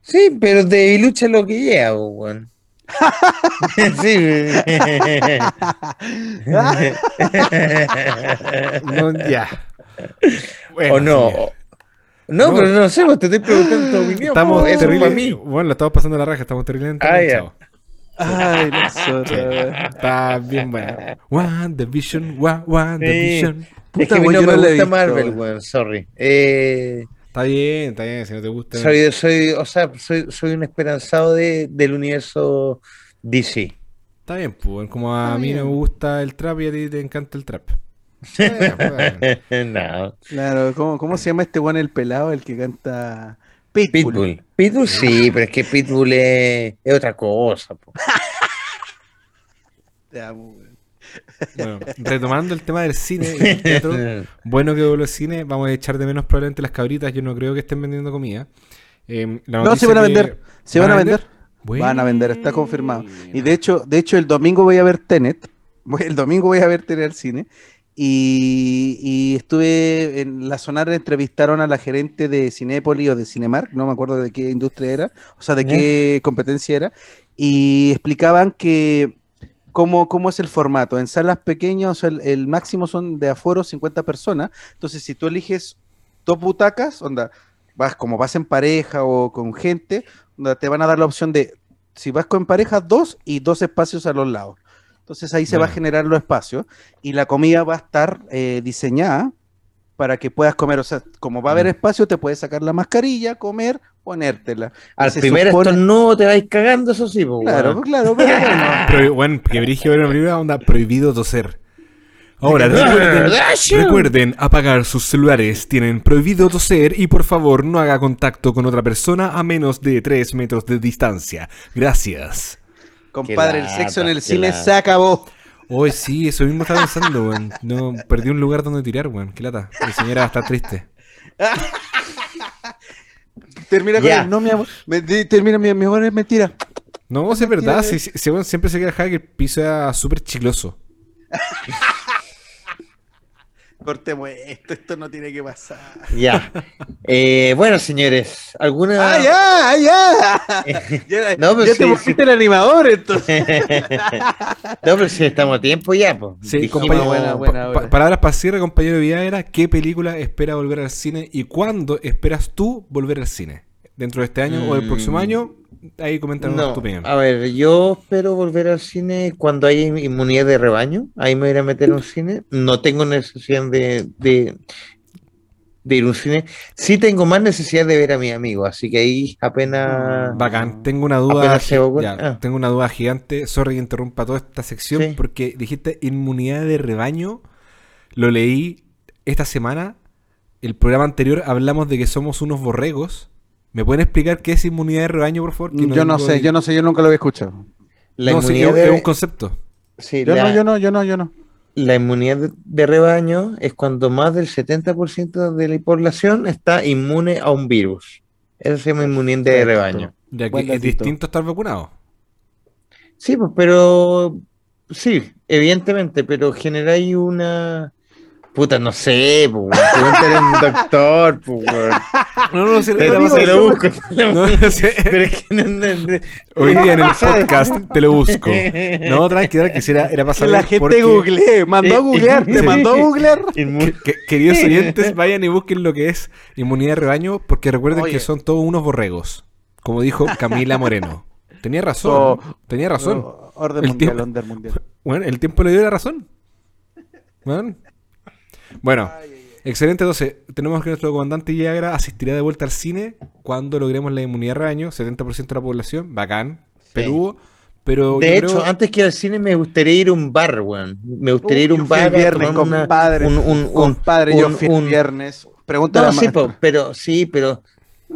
sí, pero de lucha es lo que lleva, po, weón. sí. No, ya. Bueno, o no. sí. No, No. pero no sé, te estoy preguntando tu opinión. Estamos eso es terrible. para mí. Bueno, lo estamos pasando la raja, estamos terriblemente Ah, enganchados. Ay, nosotros. Está bien bueno. WandaVision, Wa- WandaVision. Es Puta, que a mí weón, no me gusta Marvel, weón, sorry. Eh, Está bien, está bien, si no te gusta. soy, soy, o sea, soy, soy un esperanzado de, del universo DC. Está bien, pues. Como a Está mí bien. me gusta el trap y a ti te encanta el trap. Pues, no. Claro, ¿cómo, ¿cómo se llama este weón el pelado, el que canta Pitbull? Pitbull. Pitbull sí, pero es que Pitbull es, es otra cosa. po. Te amo. Bueno, retomando el tema del cine y el teatro, bueno que vuelvo al cine, vamos a echar de menos probablemente las cabritas, yo no creo que estén vendiendo comida. Eh, No, se van a vender. Se van a vender. Bueno. Van a vender, está confirmado. Y de hecho, de hecho, el domingo voy a ver Tenet. El domingo voy a ver Tenet al cine. Y, y estuve en la Sonar, entrevistaron a la gerente de Cinépolis o de Cinemark, no me acuerdo de qué industria era, o sea, de qué competencia era, y explicaban que cómo, cómo es el formato. En salas pequeñas, o sea, el, el máximo son de aforo 50 personas. Entonces, si tú eliges dos butacas, onda, vas como vas en pareja o con gente, onda, te van a dar la opción de, si vas con pareja, dos y dos espacios a los lados. Entonces ahí se va a generar los espacios y la comida va a estar eh, diseñada para que puedas comer. O sea, como va a haber espacio, te puedes sacar la mascarilla, comer, ponértela. Al Se primer supone- estornudo te vais cagando, eso sí, po, Claro, weón. claro, pero bueno. Pero, bueno, que Brigio era una película onda prohibido toser. Ahora, recuerden, recuerden apagar sus celulares. Tienen prohibido toser y por favor no haga contacto con otra persona a menos de 3 metros de distancia. Gracias. Compadre, el sexo en el cine lata. se acabó. Hoy sí, eso mismo estaba pensando, weón. No, perdí un lugar donde tirar, weón. Qué lata. Mi señora va a estar triste. Termina con el no, mi amor. Me- di- termina, mi, mi amor, es mentira. No, sí es verdad. Sí, sí, sí, weón, siempre se queja que el piso era súper chicloso. Cortemos esto, esto no tiene que pasar. Ya. Eh, bueno, señores, ¿alguna. ¡Ah, ya! ¡Ah, ya! ya No, pero ya sí, te volviste el animador, entonces. no, pero si estamos a tiempo ya, pues. Sí, Dijimos- compañero, buena, buena, pa- palabras para cierre, compañero Villagra. ¿Qué película espera volver al cine y cuándo esperas tú volver al cine? ¿Dentro de este año o del próximo Mm. año? Ahí comentaron No, tu opinión. a ver, yo espero volver al cine cuando haya in- inmunidad de rebaño. Ahí me voy a meter a un cine. No tengo necesidad de, de, de ir a un cine. Sí tengo más necesidad de ver a mis amigos, así que ahí apenas. Bacán, tengo una duda, ya, ah. tengo una duda gigante. Sorry que interrumpa toda esta sección Sí. porque dijiste inmunidad de rebaño. Lo leí esta semana. El programa anterior hablamos de que somos unos borregos. ¿Me pueden explicar qué es inmunidad de rebaño, por favor? Yo no sé, ahí- yo no sé, yo nunca lo había escuchado. La no, inmunidad es, de- es un concepto. sí, Yo la- no, yo no, yo no, yo no. La inmunidad de, rebaño es cuando más del 70% de la población está inmune a un virus. Eso se llama inmunidad de rebaño. Ya que es distinto estar vacunado. Sí, pues, pero sí, evidentemente, pero generáis una puta, no sé, pues, pregúntale a un doctor, pues. No, no, sí, Te, lo busco. No, busco. sí. Pero es que no, no, no. Hoy día en el podcast te lo busco. No, tranqui, tranqui, si era, era para saber la gente porque- googlee, mandó a googlear, te mandó a googlear. Que- queridos oyentes, vayan y busquen lo que es inmunidad de rebaño, porque recuerden Oye. que son todos unos borregos. Como dijo Camila Moreno. Tenía razón. Oh. tenía razón. No, orden El mundial, tiempo- orden mundial. Bueno, el tiempo le dio la razón. Bueno, Bueno, excelente. Entonces, tenemos que nuestro comandante Villagra asistirá de vuelta al cine cuando logremos la inmunidad de rebaño, 70% de la población. Bacán. Peludo. Pero De yo hecho, creo- antes que ir al cine me gustaría ir a un bar, weón. Me gustaría ir a un bar. viernes, una- compadre. un- un- un- compadre, yo un- fui el viernes. Pregúntale No, a sí, po, pero sí, pero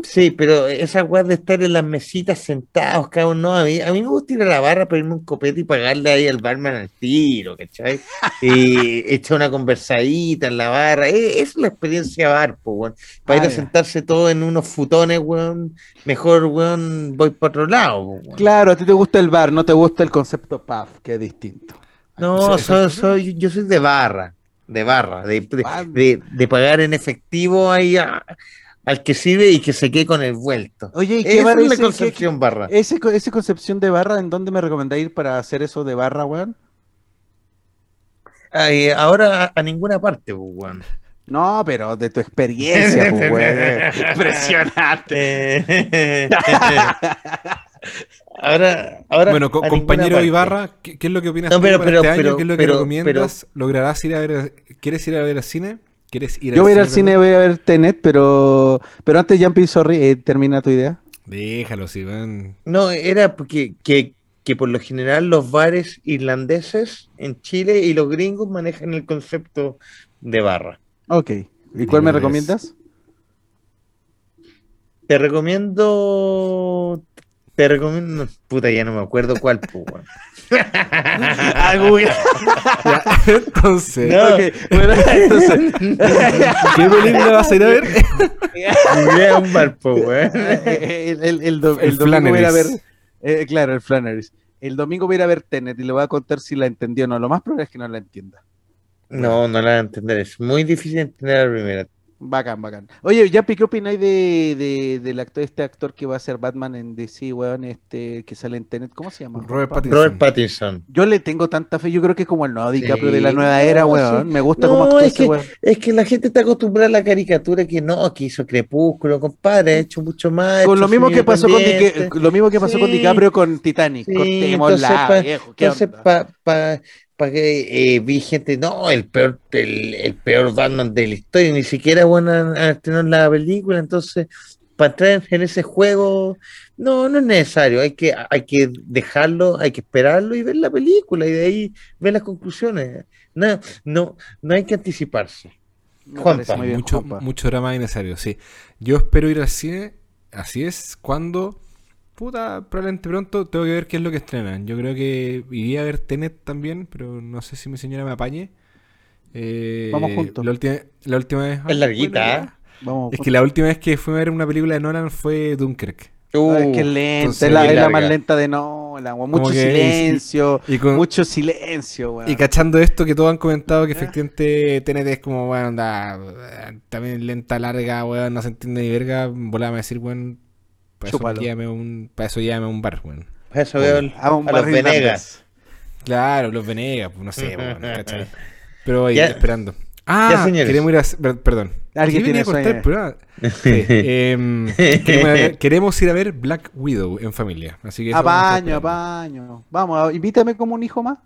sí, pero esa weá de estar en las mesitas sentados, cada uno, no, a mí, a mí me gusta ir a la barra, pedirme un copete y pagarle ahí al barman al tiro, ¿cachai? Y echar una conversadita en la barra, e- es la experiencia bar, po, weón. Para Ah, ir a ya. sentarse todo en unos futones, weón, mejor, weón, voy para otro lado, weón. Claro, a ti te gusta el bar, no te gusta el concepto pub, que es distinto. No, soy, soy- yo soy de barra, de barra, de, de, de- de pagar en efectivo ahí a- al que sirve y que se quede con el vuelto. Oye, ¿y qué Esa es la ese? concepción barra. ¿Qué- ese, ese concepción de barra, ¿en dónde me recomendáis ir para hacer eso de barra, weón? Ay, ahora a, a ninguna parte, pues, weón. No, pero de tu experiencia, pues, weón. Impresionante. Eh, ahora, ahora. Bueno, co- compañero. Ibarra, ¿qué, qué es lo que opinas No, tú pero- para pero- este año? ¿Qué es lo que pero- recomiendas? ¿Lograrás ir a ver? ¿Quieres ir a ver al cine? ¿Quieres ir Yo voy a ir al cine, voy a ver Tenet, pero, pero antes, Jumpy, sorry, eh, termina tu idea. Déjalo, si van. No, era porque que, que por lo general los bares irlandeses en Chile y los gringos manejan el concepto de barra. Ok. ¿Y cuál me recomiendas? Te recomiendo. Te recomiendo. Puta, ya no me acuerdo cuál, pues. Ah, Google. Entonces, No. Ok, bueno, entonces, ¿qué película vas a ir a ver? Era un bar, pues, eh, el, el, el, do- El el domingo voy a ir a ver. Eh, claro, el Flannery's. El domingo voy a ir a ver Tenet y le voy a contar si la entendió o no. Lo más probable es que no la entienda. No, no la van a entender. Es muy difícil entender la primera. Bacán, bacán. Oye, Yapi, ¿qué opináis de, de, del actor, este actor que va a ser Batman en DC, weón, este, que sale en Tenet? ¿Cómo se llama? Robert Pattinson. Robert Pattinson. Yo le tengo tanta fe, yo creo que es como el nuevo DiCaprio de la nueva era, no, weón. sí. Me gusta No, cómo actúa es ese que- weón. Es que la gente está acostumbrada a la caricatura que no, que hizo Crepúsculo, compadre, ha hecho mucho más. Con lo mismo que pasó con, Dica- Independiente. lo mismo que pasó con. DiCaprio con Titanic. Sí, Cortémosla, entonces, pa- viejo, ¿qué Entonces, onda? para pa, pa que eh, vi gente, no, el peor, el, el peor Batman de la historia, ni siquiera bueno han estrenado la película, entonces para entrar en ese juego, no, no es necesario. Hay que, hay que dejarlo, hay que esperarlo y ver la película y de ahí ver las conclusiones. No, no, no hay que anticiparse. Juanpa, bien, mucho, Juanpa. mucho drama innecesario, sí. Yo espero ir al cine, así es, cuando, puta, probablemente pronto tengo que ver qué es lo que estrenan. Yo creo que iría a ver Tenet también, pero no sé si mi señora me apañe. Eh, Vamos juntos. La última, la última vez... Es larguita, bueno, ¿eh? Vamos, Es que la última vez que fui a ver una película de Nolan fue Dunkirk. Uh, Ay, es que es lenta, entonces es la, muy es la más lenta de Nolan, weón. Mucho silencio, Y, con- mucho silencio, weón. y cachando esto que todos han comentado que Ya. efectivamente TNT es como, bueno, anda, eh, también lenta, larga, weón, no se entiende ni verga, volaba a decir, weón, para eso, llévame un, para eso llévame a un bar, weón. Para eso veo a, un a los Venegas. Claro, los Venegas, pues no sé, weón, ¿cachai? Pero ahí, Ya. esperando. Ah, Ya, queremos ir a... per- Perdón. Alguien ¿Qué venía tiene a cortar sueño. el programa? Sí, em, queremos, ir a ver- queremos ir a ver Black Widow en familia. Así que Apaño, apaño. Vamos, invítame como un hijo más.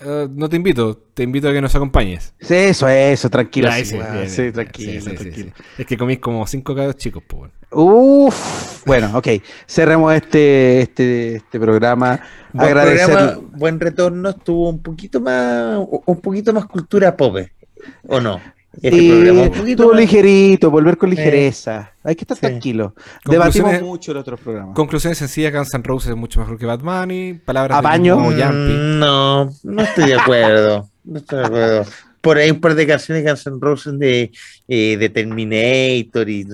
Eh, no te invito, te invito a que nos acompañes. Sí, eso, eso, tranquilo. Ya, sí, ese, weón. bien, Sí, bien. tranquilo, Sí, sí, sí, tranquilo. sí. Es que comís como cinco cabros chicos, pues. Uf, bueno, ok. Cerremos este, este, este programa. Buen Agradecer. programa, buen retorno, estuvo un poquito más, un poquito más cultura pop, ¿o no? Este Sí, programa estuvo más- ligerito, volver con ligereza. Hay que estar Sí. tranquilo. Debatimos Conclusiones- mucho en otros programas. Conclusiones sencillas, Guns N' Roses es mucho mejor que Bad Bunny. Palabras Apaño. de Mm. No, no estoy de acuerdo. No estoy de acuerdo. Por ahí un par de canciones de Guns N' Roses de, eh, de Terminator, y,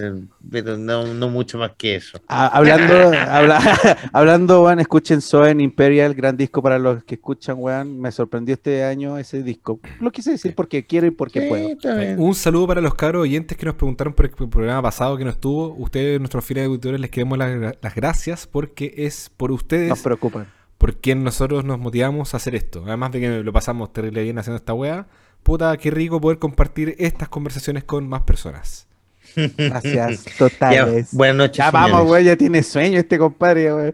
pero no, no mucho más que eso. Ah, hablando, habla- hablando, weón, escuchen Soen Imperial, gran disco para los que escuchan, weón. Me sorprendió este año ese disco. Lo quise decir porque quiero y porque Sí, puedo. bien. Un saludo para los cabros oyentes que nos preguntaron por el programa pasado que no estuvo. Ustedes, nuestros fieles auditores, les queremos la- las gracias porque es por ustedes Nos preocupan. por quien nosotros nos motivamos a hacer esto. Además de que lo pasamos terrible bien haciendo esta wea. Puta, qué rico poder compartir estas conversaciones con más personas. Gracias, Ya, totales. buenas noches. Ya vamos, güey, ya tiene sueño este compadre, güey.